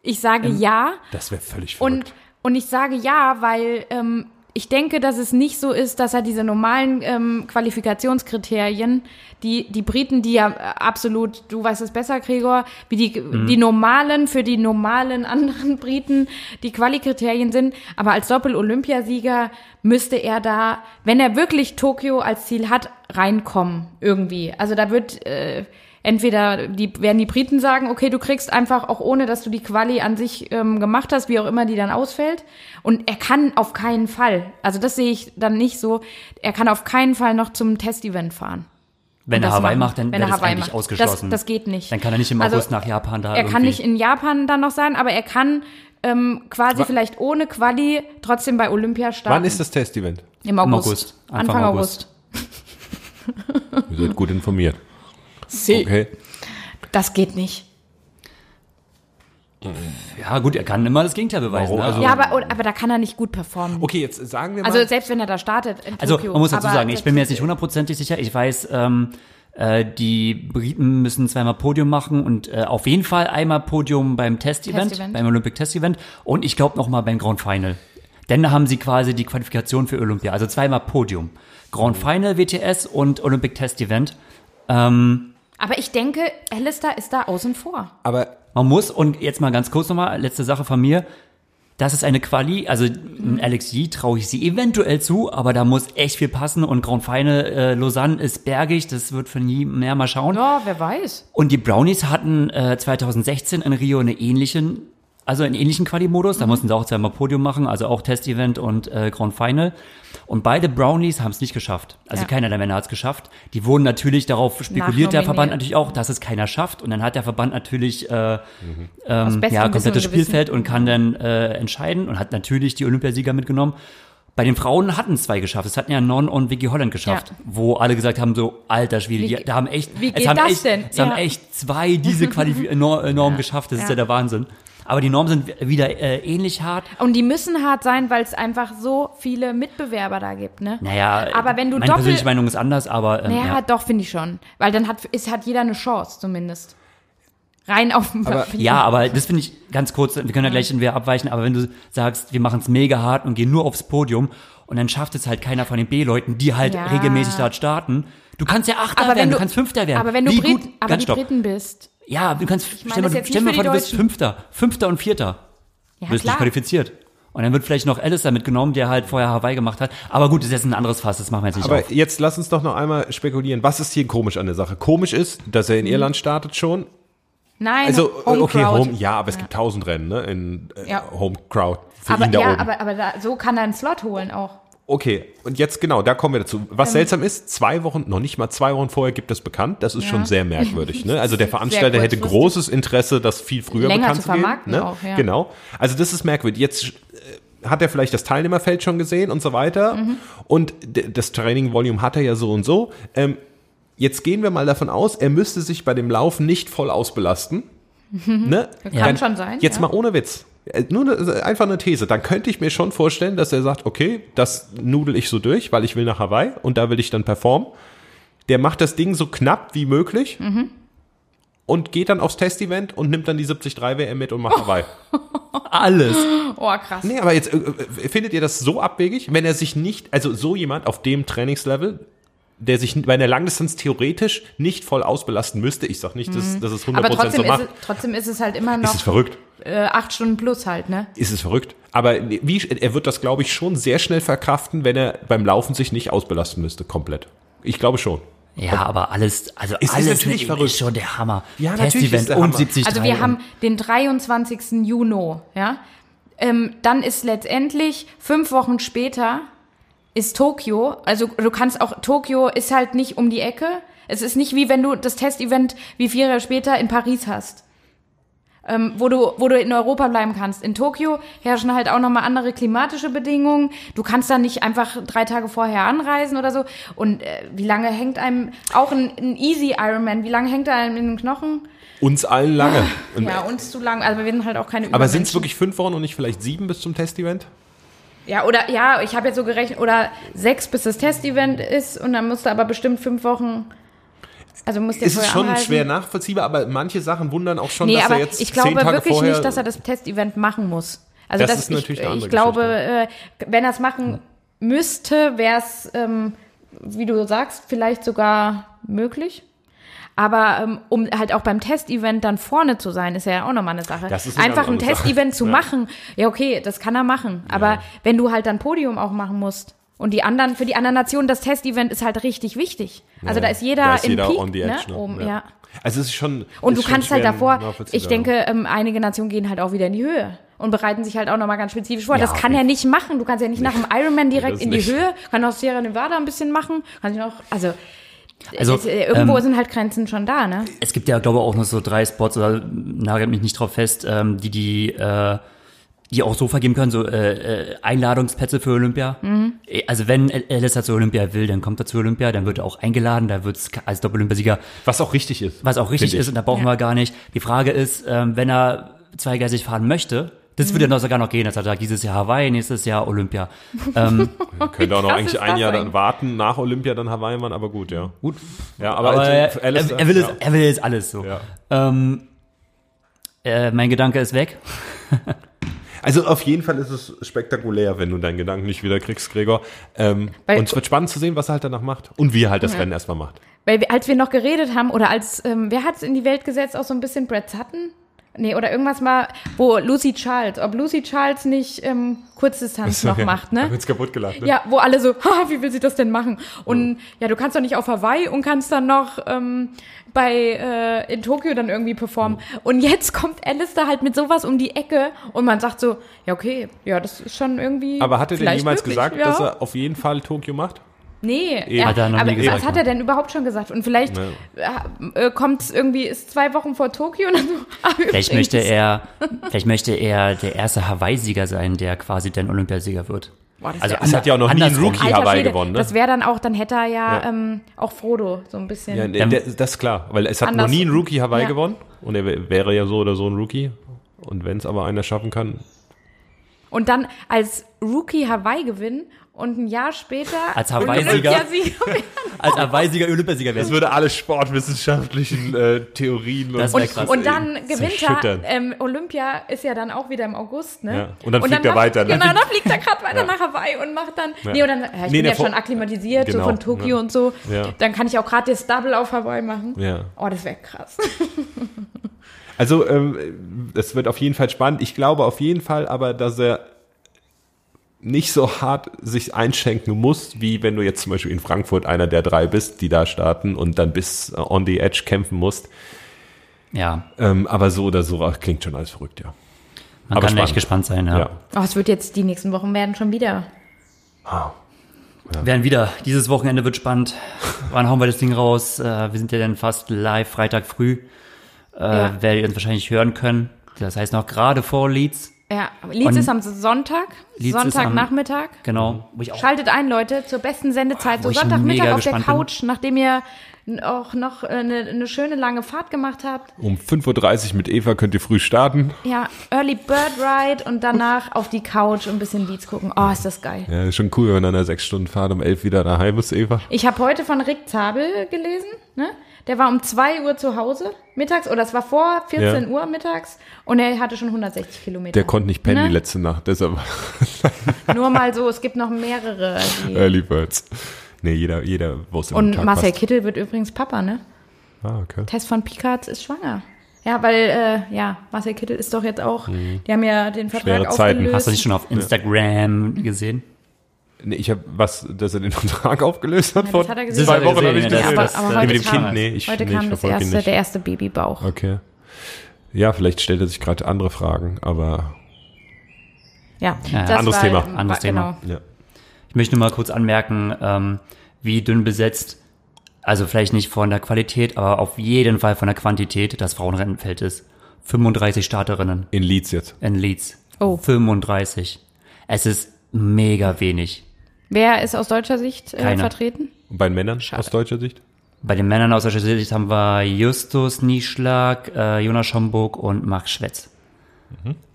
Ich sage
Ähm,
ja.
Das wäre völlig verrückt.
Und, und ich sage ja, weil ähm, ich denke, dass es nicht so ist, dass er diese normalen ähm, Qualifikationskriterien, die, die Briten, die ja äh, absolut, du weißt es besser, Gregor, wie die, die normalen, für die normalen anderen Briten die Qualikriterien sind, aber als Doppel-Olympiasieger müsste er da, wenn er wirklich Tokio als Ziel hat, reinkommen irgendwie. Also da wird äh, entweder die werden die Briten sagen, okay, du kriegst einfach auch ohne, dass du die Quali an sich ähm, gemacht hast, wie auch immer die dann ausfällt. Und er kann auf keinen Fall, also das sehe ich dann nicht so, er kann auf keinen Fall noch zum Testevent fahren.
Wenn er Hawaii macht, dann
Wenn
wäre
er
das
Hawaii
eigentlich
macht.
ausgeschlossen.
Das, das geht nicht.
Dann kann er nicht im
Also,
August nach Japan da
Er kann
irgendwie-
nicht in Japan dann noch sein, aber er kann ähm, quasi vielleicht ohne Quali trotzdem bei Olympia starten.
Wann ist das Testevent?
Im August.
August.
Anfang,
Anfang
August.
Ihr seid gut informiert.
See.
Okay.
Das geht nicht.
Ja, gut, er kann immer das Gegenteil beweisen.
Warum?
Ne?
Also-
Ja, aber, aber da kann er nicht gut performen.
Okay, jetzt sagen wir mal.
Also selbst wenn er da startet in
Also
Tokio.
man muss dazu sagen, ich bin mir jetzt nicht hundertprozentig sicher. Ich weiß, ähm, äh, die Briten müssen zweimal Podium machen und äh, auf jeden Fall einmal Podium beim Testevent,
Testevent.
beim Olympic Testevent und ich glaube noch mal beim Grand Final. Denn da haben sie quasi die Qualifikation für Olympia, also zweimal Podium. Grand Final WTS und Olympic Testevent. Ähm,
Aber ich denke, Alistair ist da außen vor.
aber
Man muss, und jetzt mal ganz kurz nochmal, letzte Sache von mir. Das ist eine Quali, also
Mhm.
Alex Yee traue ich sie eventuell zu, aber da muss echt viel passen und Grand Final äh, Lausanne ist bergig, das wird von nie mehr mal schauen.
Ja, wer weiß.
Und die Brownies hatten äh, 2016 in Rio eine ähnlichen, also einen ähnlichen Quali-Modus,
Mhm.
da mussten sie auch zweimal Podium machen, also auch Test-Event und äh, Grand Final. Und beide Brownies haben es nicht geschafft. Also
Ja.
keiner der Männer hat es geschafft. Die wurden natürlich darauf spekuliert, der. Verband natürlich auch, dass es keiner schafft. Und dann hat der Verband natürlich äh,
Aus
ähm, ja, komplettes. Spielfeld und kann dann äh, entscheiden und hat natürlich die Olympiasieger mitgenommen. Bei den Frauen hatten es zwei geschafft. Es hatten ja Non und Vicky Holland geschafft,
Ja.
wo alle gesagt haben so alter Schwede,
Wie-
da haben echt,
wie
es
geht
haben
das
echt,
denn?
es haben
Ja.
echt zwei diese Qualif Nor- äh, Normen geschafft. Das ist
Ja.
ja der Wahnsinn. Aber die Normen sind wieder äh, ähnlich hart.
Und die müssen hart sein, weil es einfach so viele Mitbewerber da gibt, ne?
Naja,
Aber wenn du
meine
doppel-
persönliche Meinung ist anders, aber ähm,
Naja,
ja.
doch, finde ich schon. Weil dann hat, ist, hat jeder eine Chance, zumindest. Rein auf dem
Aber-
Papier.
Ja, aber das finde ich ganz kurz, wir können ja gleich in wer abweichen, aber wenn du sagst, wir machen es mega hart und gehen nur aufs Podium und dann schafft es halt keiner von den B-Leuten, die halt
Ja.
regelmäßig dort starten. Du kannst ja Achter
aber
werden,
wenn
du,
du,
kannst Fünfter werden.
Aber wenn du
Wie
Brit,
gut,
aber die. Briten bist.
Ja, du kannst,
meine
stell, mal,
jetzt
stell
nicht
mal
für
vor, du bist. Fünfter, Fünfter und Vierter.
Ja,
du bist nicht
klar.
qualifiziert. Und dann wird vielleicht noch Alistair mitgenommen, der halt vorher Hawaii gemacht hat. Aber gut, das ist jetzt ein anderes Fass, das machen wir jetzt nicht
Aber
auf.
jetzt lass uns doch noch einmal spekulieren. Was ist hier komisch an der Sache? Komisch ist, dass er in Irland startet schon.
Nein,
Also,
Home
okay,
Crowd.
Home, ja, aber es gibt tausend Rennen, ne? In äh,
Ja.
Home Crowd für
aber,
ihn da
ja,
oben.
aber, aber da, so kann er einen Slot holen auch.
Okay, und jetzt genau, da kommen wir dazu.
Ähm.
Was seltsam ist, zwei Wochen, noch nicht mal zwei Wochen vorher gibt es bekannt. Das ist
Ja.
schon sehr merkwürdig. Ne? Also der Veranstalter hätte großes Interesse, das viel früher
Länger
bekannt
zu
zu geben.
vermarkten
Ne?
auch, ja.
Genau. Also das ist merkwürdig. Jetzt äh, hat er vielleicht das Teilnehmerfeld schon gesehen und so weiter.
Mhm.
Und das Training-Volume hat er ja so und so. Ähm, jetzt gehen wir mal davon aus, er müsste sich bei dem Laufen nicht voll ausbelasten. Ne?
Kann
Dann-
schon sein,
Jetzt
ja.
mal ohne Witz. Äh, Nur eine, einfach eine These. Dann könnte ich mir schon vorstellen, dass er sagt, okay, das nudel ich so durch, weil ich will nach Hawaii und da will ich dann performen. der macht das Ding so knapp wie möglich
Mhm.
und geht dann aufs Testevent und nimmt dann die 73 WM mit und macht dabei.
Alles.
Oh, krass.
Nee, aber jetzt äh, äh, findet ihr das so abwegig, wenn er sich nicht, also so jemand auf dem Trainingslevel, der sich bei einer Langdistanz theoretisch nicht voll ausbelasten müsste, ich sag nicht, dass, dass es 100%
Mhm. Aber trotzdem
so
ist,
macht,
es, trotzdem ist es halt immer
ist
noch
es verrückt.
äh, acht Stunden plus halt, ne?
Ist es verrückt. Aber wie, er wird das, glaube ich, schon sehr schnell verkraften, wenn er beim Laufen sich nicht ausbelasten müsste, komplett. Ich glaube schon.
Ja, aber alles, also
ist
alles
natürlich verrückt.
ist schon der Hammer.
Ja, natürlich ist
Test-Event
der
und
Hammer.
70
Also wir haben den 23. Juni, ja. Ähm, dann ist letztendlich fünf Wochen später ist Tokio. Also du kannst auch, Tokio ist halt nicht um die Ecke. Es ist nicht wie wenn du das Testevent wie vier Jahre später in Paris hast. Ähm, wo du, wo du in Europa bleiben kannst. In Tokio herrschen halt auch nochmal andere klimatische Bedingungen. Du kannst da nicht einfach drei Tage vorher anreisen oder so. Und äh, wie lange hängt einem, auch ein, ein Easy Ironman, wie lange hängt er einem in den Knochen?
Uns allen lange.
Ja, uns zu lang. Also wir sind halt auch keine
aber sind es wirklich fünf Wochen und nicht vielleicht sieben bis zum Testevent?
Ja, oder ja, ich habe jetzt so gerechnet, oder sechs bis das Testevent ist und dann musst du aber bestimmt fünf Wochen. Also musst du
Ist es schon
anreisen.
schwer nachvollziehbar, aber manche Sachen wundern auch schon,
Nee,
dass
aber
er jetzt
ich glaube
zehn Tage
wirklich
vorher
nicht, dass er das Testevent machen muss. Also
Das
das
ist natürlich
ich,
eine andere
ich glaube, äh, wenn er es machen müsste, wäre es, ähm, wie du sagst, vielleicht sogar möglich. Aber ähm, um halt auch beim Testevent dann vorne zu sein, ist ja auch nochmal eine Sache.
Das ist eine
Einfach ein. Testevent zu
Ja.
machen, ja okay, das kann er machen. Aber wenn du halt dann Podium auch machen musst und die anderen, für die anderen Nationen, das Testevent ist halt richtig wichtig. Also da ist jeder
Da ist
im
jeder
Peak,
on the edge,
ne,
ne?
oben,
Ja.
ja.
Also es ist schon.
Und
ist
du
schon
kannst halt davor, ich denke, ähm, einige Nationen gehen halt auch wieder in die Höhe und bereiten sich halt auch nochmal ganz spezifisch vor.
Ja,
das kann er nicht machen. Du kannst ja nicht nach dem Ironman direkt in die
nicht.
Höhe. Kann auch Sierra Nevada ein bisschen machen. Kann ich noch, also,
Also,
es, äh, irgendwo
ähm,
sind halt Grenzen schon da, ne?
Es gibt ja, glaube ich, auch noch so drei Spots, oder nagelt mich nicht drauf fest, ähm, die die äh, die auch so vergeben können, so äh, äh, Einladungsplätze für Olympia.
Mhm.
Äh, Also wenn Alistair zu Olympia will, dann kommt er zu Olympia, dann wird er auch eingeladen, da wird es als Doppel-Olympiasieger,
Was auch richtig ist.
was auch richtig ist, und da brauchen wir gar nicht. Die Frage ist, ähm, wenn er zweigleisig fahren möchte, das
Mhm.
würde dann sogar noch gehen, dass er sagt, dieses Jahr Hawaii, nächstes Jahr Olympia. Ähm,
Könnte auch noch eigentlich ein Jahr dann warten, nach Olympia dann Hawaii machen, aber gut, ja. Gut. Ja, aber,
aber er,
für
er, er, will
ja.
es, er will jetzt alles so.
Ja.
Ähm, äh, mein Gedanke ist weg.
Also auf jeden Fall ist es spektakulär, wenn du deinen Gedanken nicht wieder kriegst, Gregor. Ähm, und es wird spannend zu sehen, was er halt danach macht. Und wie er halt das Rennen erstmal macht.
Weil wir, als wir noch geredet haben, oder als, ähm, wer hat es in die Welt gesetzt, auch so ein bisschen Brad Sutton? Nee, oder irgendwas mal, wo Lucy Charles, ob Lucy Charles nicht ähm, Kurzdistanz noch macht, ne?
Wird's kaputt gelacht, ne?
Ja, wo alle so, ha, wie will sie das denn machen? Und ja, du kannst doch nicht auf Hawaii und kannst dann noch ähm, bei äh, in Tokio dann irgendwie performen. Und jetzt kommt Alistair halt mit sowas um die Ecke und man sagt so, ja okay, ja, das ist schon irgendwie.
Aber hat er denn jemals
möglich,
gesagt,
ja.
dass er auf jeden Fall Tokio macht?
Nee,
Eben.
er,
Hat er noch
aber
nie gesagt,
was hat er denn überhaupt schon gesagt? Und vielleicht äh, kommt es irgendwie, ist zwei Wochen vor Tokio und dann so, ah,
Vielleicht möchte er, vielleicht möchte er der erste Hawaii-Sieger sein, der quasi dann Olympiasieger wird.
Boah, das
Also
Es hat ja auch noch nie ein. Rookie
Alter
Hawaii
Schwede,
gewonnen, ne?
Das wäre dann auch, dann hätte er ja,
Ja.
Ähm, auch Frodo so ein bisschen.
Ja,
Dann-
der, das ist klar, weil es hat noch nie ein Rookie Hawaii
Ja.
gewonnen und er wär- wäre ja so oder so ein Rookie. Und wenn es aber einer schaffen kann,
Und dann als Rookie Hawaii gewinnen und ein Jahr später
Als Hawaii-Sieger?
Olympiasieger werden.
Als Hawaii-Sieger Olympiasieger
das
werden.
würde alle sportwissenschaftlichen äh, Theorien
Das
und,
krass.
Und dann gewinnt er, ähm, Olympia ist ja dann auch wieder im August, ne?
Ja. Und dann fliegt er
macht-
weiter, ne?
Genau, dann fliegt er gerade weiter nach Hawaii und macht dann, nee, und dann, ja, ich
Nee,
bin
der
ja schon akklimatisiert,
Genau,
so von Tokio
ja.
und so.
Ja.
Dann kann ich auch gerade das Double auf Hawaii machen.
Ja.
Oh, das wäre krass.
Also, ähm, das wird auf jeden Fall spannend. Ich glaube auf jeden Fall aber, dass er nicht so hart sich einschenken muss, wie wenn du jetzt zum Beispiel in Frankfurt einer der drei bist, die da starten und dann bis äh, on the edge kämpfen musst.
Ja,
Ähm, aber so oder so ach, klingt schon alles verrückt, ja.
man
Aber
kann
spannend.
echt gespannt sein. Ja.
Ja.
Oh, es wird jetzt, die nächsten Wochen werden schon wieder.
Werden wieder. Dieses Wochenende wird spannend. Wann hauen wir das Ding raus? Äh, wir sind ja dann fast live Freitag früh. Äh,
Ja.
Werdet ihr uns wahrscheinlich hören können. Das heißt noch gerade vor Leeds.
Ja, aber Leeds
Und-
ist am Sonntag.
Leeds ist am-
Sonntagnachmittag.
Genau. Wo ich auch
Schaltet ein, Leute, zur besten Sendezeit. So Sonntagmittag auf der
gespannt bin.
Couch, nachdem ihr auch noch äh, eine, eine schöne lange Fahrt gemacht habt.
Um 5.30 Uhr mit Eva könnt ihr früh starten.
Ja, Early Bird Ride und danach auf die Couch und ein bisschen Leads gucken. Oh, ist das geil.
Ja, ist schon cool, wenn man dann eine sechs Stunden Fahrt um elf wieder daheim ist, Eva.
Ich habe heute von Rick Zabel gelesen. Ne? Der war um 2 Uhr zu Hause mittags, oder es war vor 14
Ja.
Uhr mittags und er hatte schon 160 Kilometer.
Der konnte nicht pennen
Ne?
die letzte Nacht, deshalb
Nur mal so, es gibt noch mehrere.
Early Birds. Nee, jeder, jeder wusste
und
Tag
Marcel
passt.
Kittel wird übrigens Papa, ne?
Ah, okay.
Tess von Picard ist schwanger. Ja, weil, äh, ja, Marcel Kittel ist doch jetzt auch, die haben ja den Vertrag
Schwere Zeiten.
aufgelöst.
Hast du nicht schon auf Instagram gesehen?
Nee, ich habe was, dass er den Vertrag aufgelöst hat
Ja,
vor
hat
zwei Wochen, habe ich
gesehen, ja,
aber,
das-
aber heute
mit dem
kam,
Kind, nee, ich,
heute
nee,
kam
ich
das erste,
nicht.
der erste Babybauch.
Okay. Ja, vielleicht stellt er sich gerade andere Fragen, aber
Ja,
Ja,
das
anderes
war,
Thema.
Anderes Thema.
Genau.
ja.
Ich möchte nur mal kurz anmerken, ähm, wie dünn besetzt, also vielleicht nicht von der Qualität, aber auf jeden Fall von der Quantität das Frauenrennenfeld ist. 35 Starterinnen
In Leeds jetzt.
in Leeds.
Oh.
35. Es ist mega wenig.
Wer ist aus deutscher Sicht äh,
Keiner.
vertreten?
Und bei den Männern
Schade.
aus deutscher Sicht?
Bei den Männern aus der Sicht haben wir Justus Nieschlag, äh, Jonas Schomburg und Max Schwetz.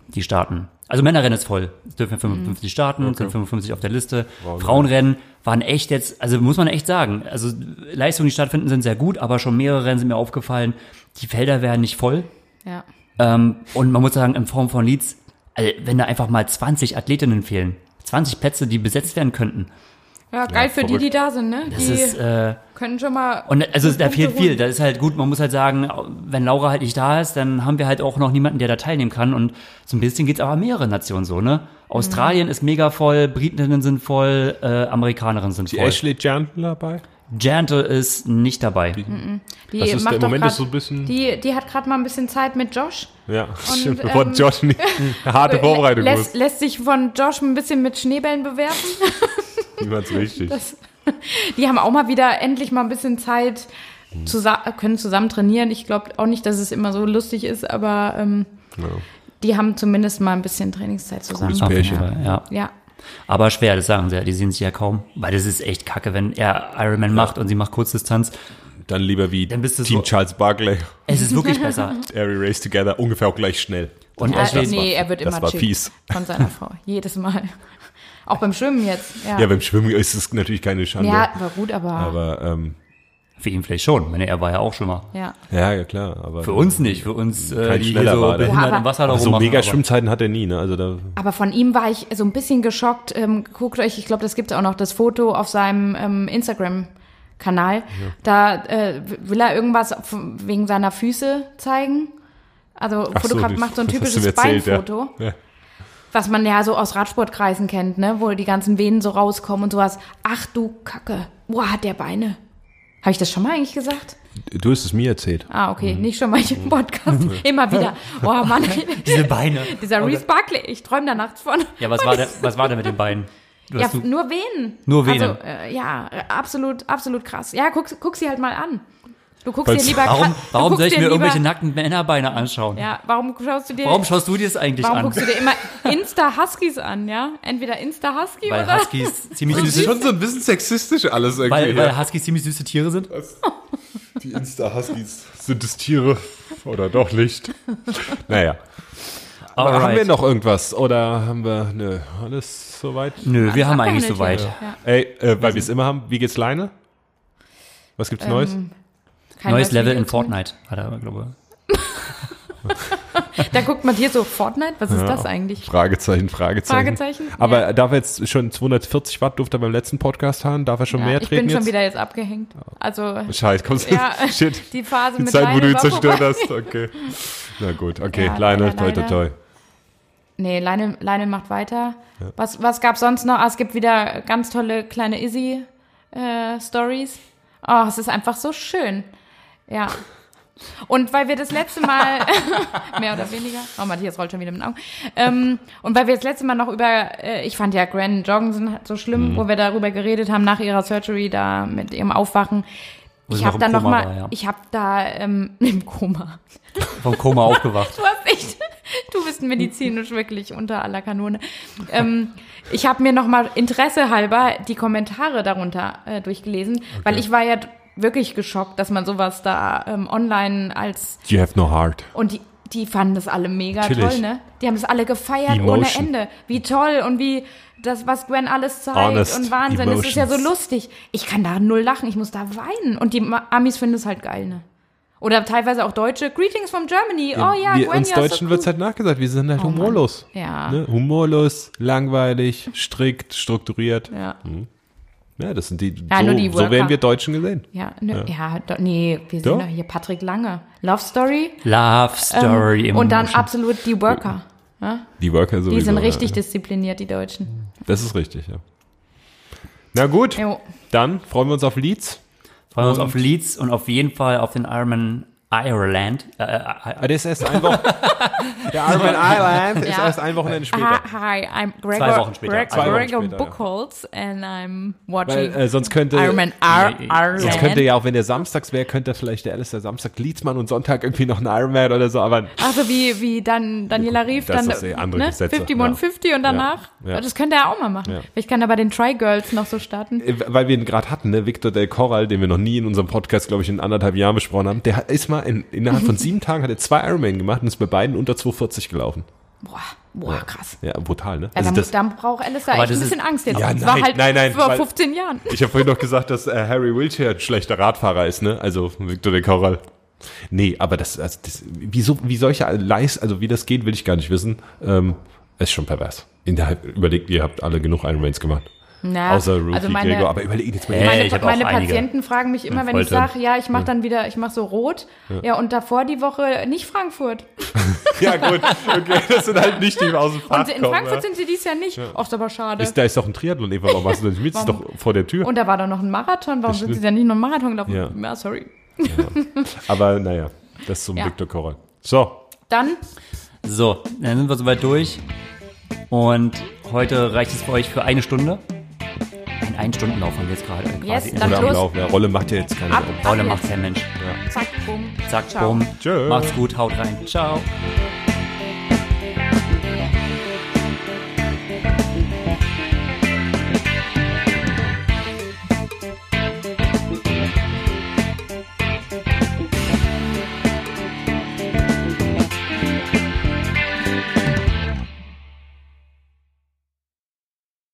Die starten. Also Männerrennen ist voll. Es dürfen 55 starten, sind 55 auf der Liste. Frauenrennen waren echt jetzt, also muss man echt sagen, also Leistungen, die stattfinden, sind sehr gut, aber schon mehrere Rennen sind mir aufgefallen, die Felder werden nicht voll.
Ja.
Ähm, und man muss sagen, in Form von Leads, also wenn da einfach mal 20 Athletinnen fehlen, 20 Plätze, die besetzt werden könnten,
Ja, geil für die,
verrückt.
die da sind, ne?
das
Die
ist, äh,
können schon mal.
Und also da fehlt viel.
holen.
Da ist halt gut, man muss halt sagen, wenn Laura halt nicht da ist, dann haben wir halt auch noch niemanden, der da teilnehmen kann. Und so ein bisschen geht's aber mehrere Nationen so, ne? Australien ist mega voll, Britinnen sind voll, äh, Amerikanerinnen sind
Die
voll.
Ashley Jantel dabei?
Jantel ist nicht dabei.
Die
Das ist
macht
der Moment
grad,
ist so ein bisschen-
Die, die hat gerade mal ein bisschen Zeit mit Josh.
Ja,
Und,
stimmt. Bevor
ähm,
Josh nicht eine harte Vorbereitung
lässt, lässt sich von Josh ein bisschen mit Schneebällen bewerfen.
Niemals richtig.
Die haben auch mal wieder endlich mal ein bisschen Zeit, zusa können zusammen trainieren. Ich glaube auch nicht, dass es immer so lustig ist, aber ähm,
Ja.
die haben zumindest mal ein bisschen Trainingszeit zusammen.
Cooles Pärchen.
Fall, ja.
Ja.
Aber schwer, das sagen sie ja, die sehen sich ja kaum. Weil das ist echt kacke, wenn er Ironman macht und sie macht Kurzdistanz.
Dann lieber wie
Dann bist du
Team
so-
Charles Barkley.
Es ist wirklich besser.
Every Race Together, ungefähr auch gleich schnell.
Und
ja
Ashley,
nee, er wird
das
immer
war fies.
von seiner Frau. Jedes Mal. Auch beim Schwimmen jetzt. Ja,
Ja, beim Schwimmen ist es natürlich keine Schande.
ja war gut, aber,
Aber, ähm,
für ihn vielleicht schon. Ich meine, er war ja auch schon mal.
ja.
ja, ja, klar. Aber
Für uns nicht, für uns, äh, die hier so
war der.
behindert
Ja,
im Wasser da
aber so mega
aber-
Schwimmzeiten hat er nie, ne? Also da,
Aber von ihm war ich so ein bisschen geschockt. Ähm, guckt euch, ich glaube, das gibt auch noch das Foto auf seinem ähm, Instagram-Kanal. Da äh, will er irgendwas wegen seiner Füße zeigen. Also
Ach so,
Fotograf
das-
macht so ein typisches
erzählt, ja.
Beinfoto,
Ja.
was man ja so aus Radsportkreisen kennt, ne? wo die ganzen Venen so rauskommen und sowas. Ach du Kacke, boah, hat der Beine. Habe ich das schon mal eigentlich gesagt?
du hast es mir erzählt.
Ah,
Mhm.
okay, nicht schon mal im Podcast. Immer wieder. Boah, Mann,
Diese Beine.
dieser Reese Barkley, ich träume da nachts von.
Ja, was war, der, was war denn mit den Beinen? Du
Ja, nur Venen.
Nur Venen.
Also, äh, ja, äh, absolut, absolut krass. Ja, guck, guck sie halt mal an. Du guckst
Weil's-
dir lieber
warum
du
warum soll ich mir
lieber,
irgendwelche nackten Männerbeine anschauen?
Ja, warum schaust du dir
Warum schaust du dir das eigentlich
warum
an?
guckst du dir immer Insta-Huskies an, ja? Entweder Insta-Husky
Weil
oder
Huskies ziemlich
Das ist
süße,
schon so ein bisschen sexistisch alles irgendwie.
weil, weil. Huskies ziemlich süße Tiere sind.
Die Insta-Huskies. Sind es Tiere oder doch nicht? naja. Aber haben wir noch irgendwas? Oder haben wir, nö, alles soweit?
Nö, wir haben
Abgehandelt
eigentlich soweit.
Ja.
Ey, äh, weil wir es immer haben, wie geht's Leine? Was gibt's Neues?
Kein
Neues Level
Video
in Fortnite, hat er, glaube
Da guckt man hier so, Fortnite, was ist das eigentlich?
Fragezeichen, Fragezeichen.
Fragezeichen?
Aber
Ja.
darf er jetzt schon 240 Watt durfte er beim letzten Podcast haben? Darf er schon
Ja,
mehr
ich
treten
bin schon
jetzt?
wieder jetzt abgehängt. Also,
Scheiße, kommst
ja,
Shit.
die Phase
Die
mit
Zeit, wo du
Leine
ihn zerstört
vorbei.
hast. Okay. Na gut, okay.
Ja,
Leine,
leider,
toi, toi, toi.
Nee, Leine, Leine macht weiter. Was, was gab's sonst noch? Ah, es gibt wieder ganz tolle kleine Izzy-Stories. oh, es ist einfach so schön. Ja. Und weil wir das letzte Mal, mehr oder weniger, oh, Matthias rollt schon wieder mit den Augen. Ähm, und weil wir das letzte Mal noch über, äh, ich fand ja Gran Jorgensen so schlimm,
Mhm.
wo wir darüber geredet haben, nach ihrer Surgery da mit ihrem Aufwachen.
Wo
Ich habe da noch
Koma
mal,
war, ja.
ich habe da ähm, im Koma.
Vom Koma aufgewacht.
Du hast echt, Du bist medizinisch wirklich unter aller Kanone. Ähm, ich habe mir noch mal Interesse halber die Kommentare darunter äh, durchgelesen, weil ich war ja wirklich geschockt, dass man sowas da ähm, online als
You have no heart.
und die die fanden das alle mega
Natürlich.
toll, ne? Die haben das alle gefeiert ohne
Emotion.
Ende. Wie toll und wie das, was Gwen alles zeigt
Honest
und Wahnsinn. Es ist ja so
emotions.
lustig. Ich kann da null lachen, ich muss da weinen. Und die Amis finden es halt geil, ne? Oder teilweise auch Deutsche. Greetings from Germany. oh ja,
wir,
Gwen,
uns
ja, so
Deutschen
cool.
wird's halt nachgesagt, wir sind halt
Oh Mann.
humorlos.
Ja.
Ne? Humorlos, langweilig, strikt, strukturiert.
Ja,
Ja, das sind die,
Ja,
so,
nur die
so werden wir Deutschen gesehen.
ja, ne, ja. do, nee, wir sind doch hier Patrick Lange. Love Story.
Love Story
Ähm, und dann absolut die Worker.
Die Worker sowieso.
Die sind richtig
Ja.
diszipliniert, die Deutschen.
Das ist richtig, ja. Na gut,
Jo.
dann freuen wir uns auf Leeds.
Freuen wir uns auf Leeds und auf jeden Fall auf den Ironman Ireland. Äh, äh,
Ah, das ist erst ein Wochen. Der Ironman Island ist
Ja.
erst ein Wochenende später.
Hi, hi, I'm Gregor,
Zwei Wochen später.
Greg,
Zwei
Wochen
Gregor
später, ja.
Buchholz and I'm
Weil
watching
äh, sonst könnte,
Ironman Ar
Nee,
Ireland.
sonst könnte ja auch, wenn der samstags wäre, könnte vielleicht der Alistair Samstag Leedsmann und Sonntag irgendwie noch ein Ironman oder so, aber
Also wie, wie dann Daniela Rief,
Das
dann
ist eh andere
ne,
Gesetze,
50
ja.
50 und danach.
Ja, ja.
Das könnte er auch mal machen.
Ja.
Vielleicht kann er bei den Try Girls noch so starten.
Äh, weil wir ihn gerade hatten, ne, Victor del Corral, den wir noch nie in unserem Podcast, glaube ich, in anderthalb Jahren besprochen haben, der ist mal in, innerhalb von sieben Tagen hat er zwei Ironman gemacht und ist bei beiden unter 240 gelaufen.
Boah, boah, krass.
Ja, brutal, ne?
Ja,
Also
dann,
das,
dann braucht Alistair echt ein
das ist-
bisschen Angst jetzt.
Ja,
das
nein,
war halt
nein, nein,
vor
weil-
15 Jahren.
ich habe vorhin noch gesagt, dass äh, Harry Wiltshire ein schlechter Radfahrer ist, ne? Also Victor del Corral. Nee, aber das, also das wie, so, wie solche Leis, also wie das geht, will ich gar nicht wissen. Ähm, ist schon pervers. Innerhalb, überlegt, ihr habt alle genug Ironmans gemacht.
Na,
Außer Rookie
also meine,
Gregor, aber überlegt jetzt mal.
Äh,
meine,
ich hab auch
meine
einige.
Patienten fragen mich immer, wenn ich sage, ja, ich mache dann wieder, ich mache so rot. Ja. und davor die Woche nicht Frankfurt.
Ja gut, okay, das sind halt nicht die aus dem Fach
Und in
kommen,
Frankfurt
ja.
sind sie dies Jahr nicht. Ach, ist aber schade.
ist, Da ist doch ein Triathlon, Eva, warum machst du das nicht mit? Das ist doch vor der Tür.
und da war doch noch ein Marathon. Warum sind sie denn nicht noch einen Marathon gelaufen?
Ja.
Ja, sorry.
Aber naja, das zum
Ja.
Victor Corral. So,
Dann,
So, dann sind wir soweit durch. Und heute reicht es für euch für eine Stunde. Ein Ein-Stunden-Lauf haben wir jetzt gerade quasi.
Yes, dann
oder am
los.
Laufen. Ja, Rolle macht ja jetzt keine
Ab.
Sorgen.
Paula
Ab
macht
jetzt.
kein Mensch.
zack, bumm.
Zack,
Ciao.
bumm.
Tschö.
Macht's gut, haut rein. Ciao.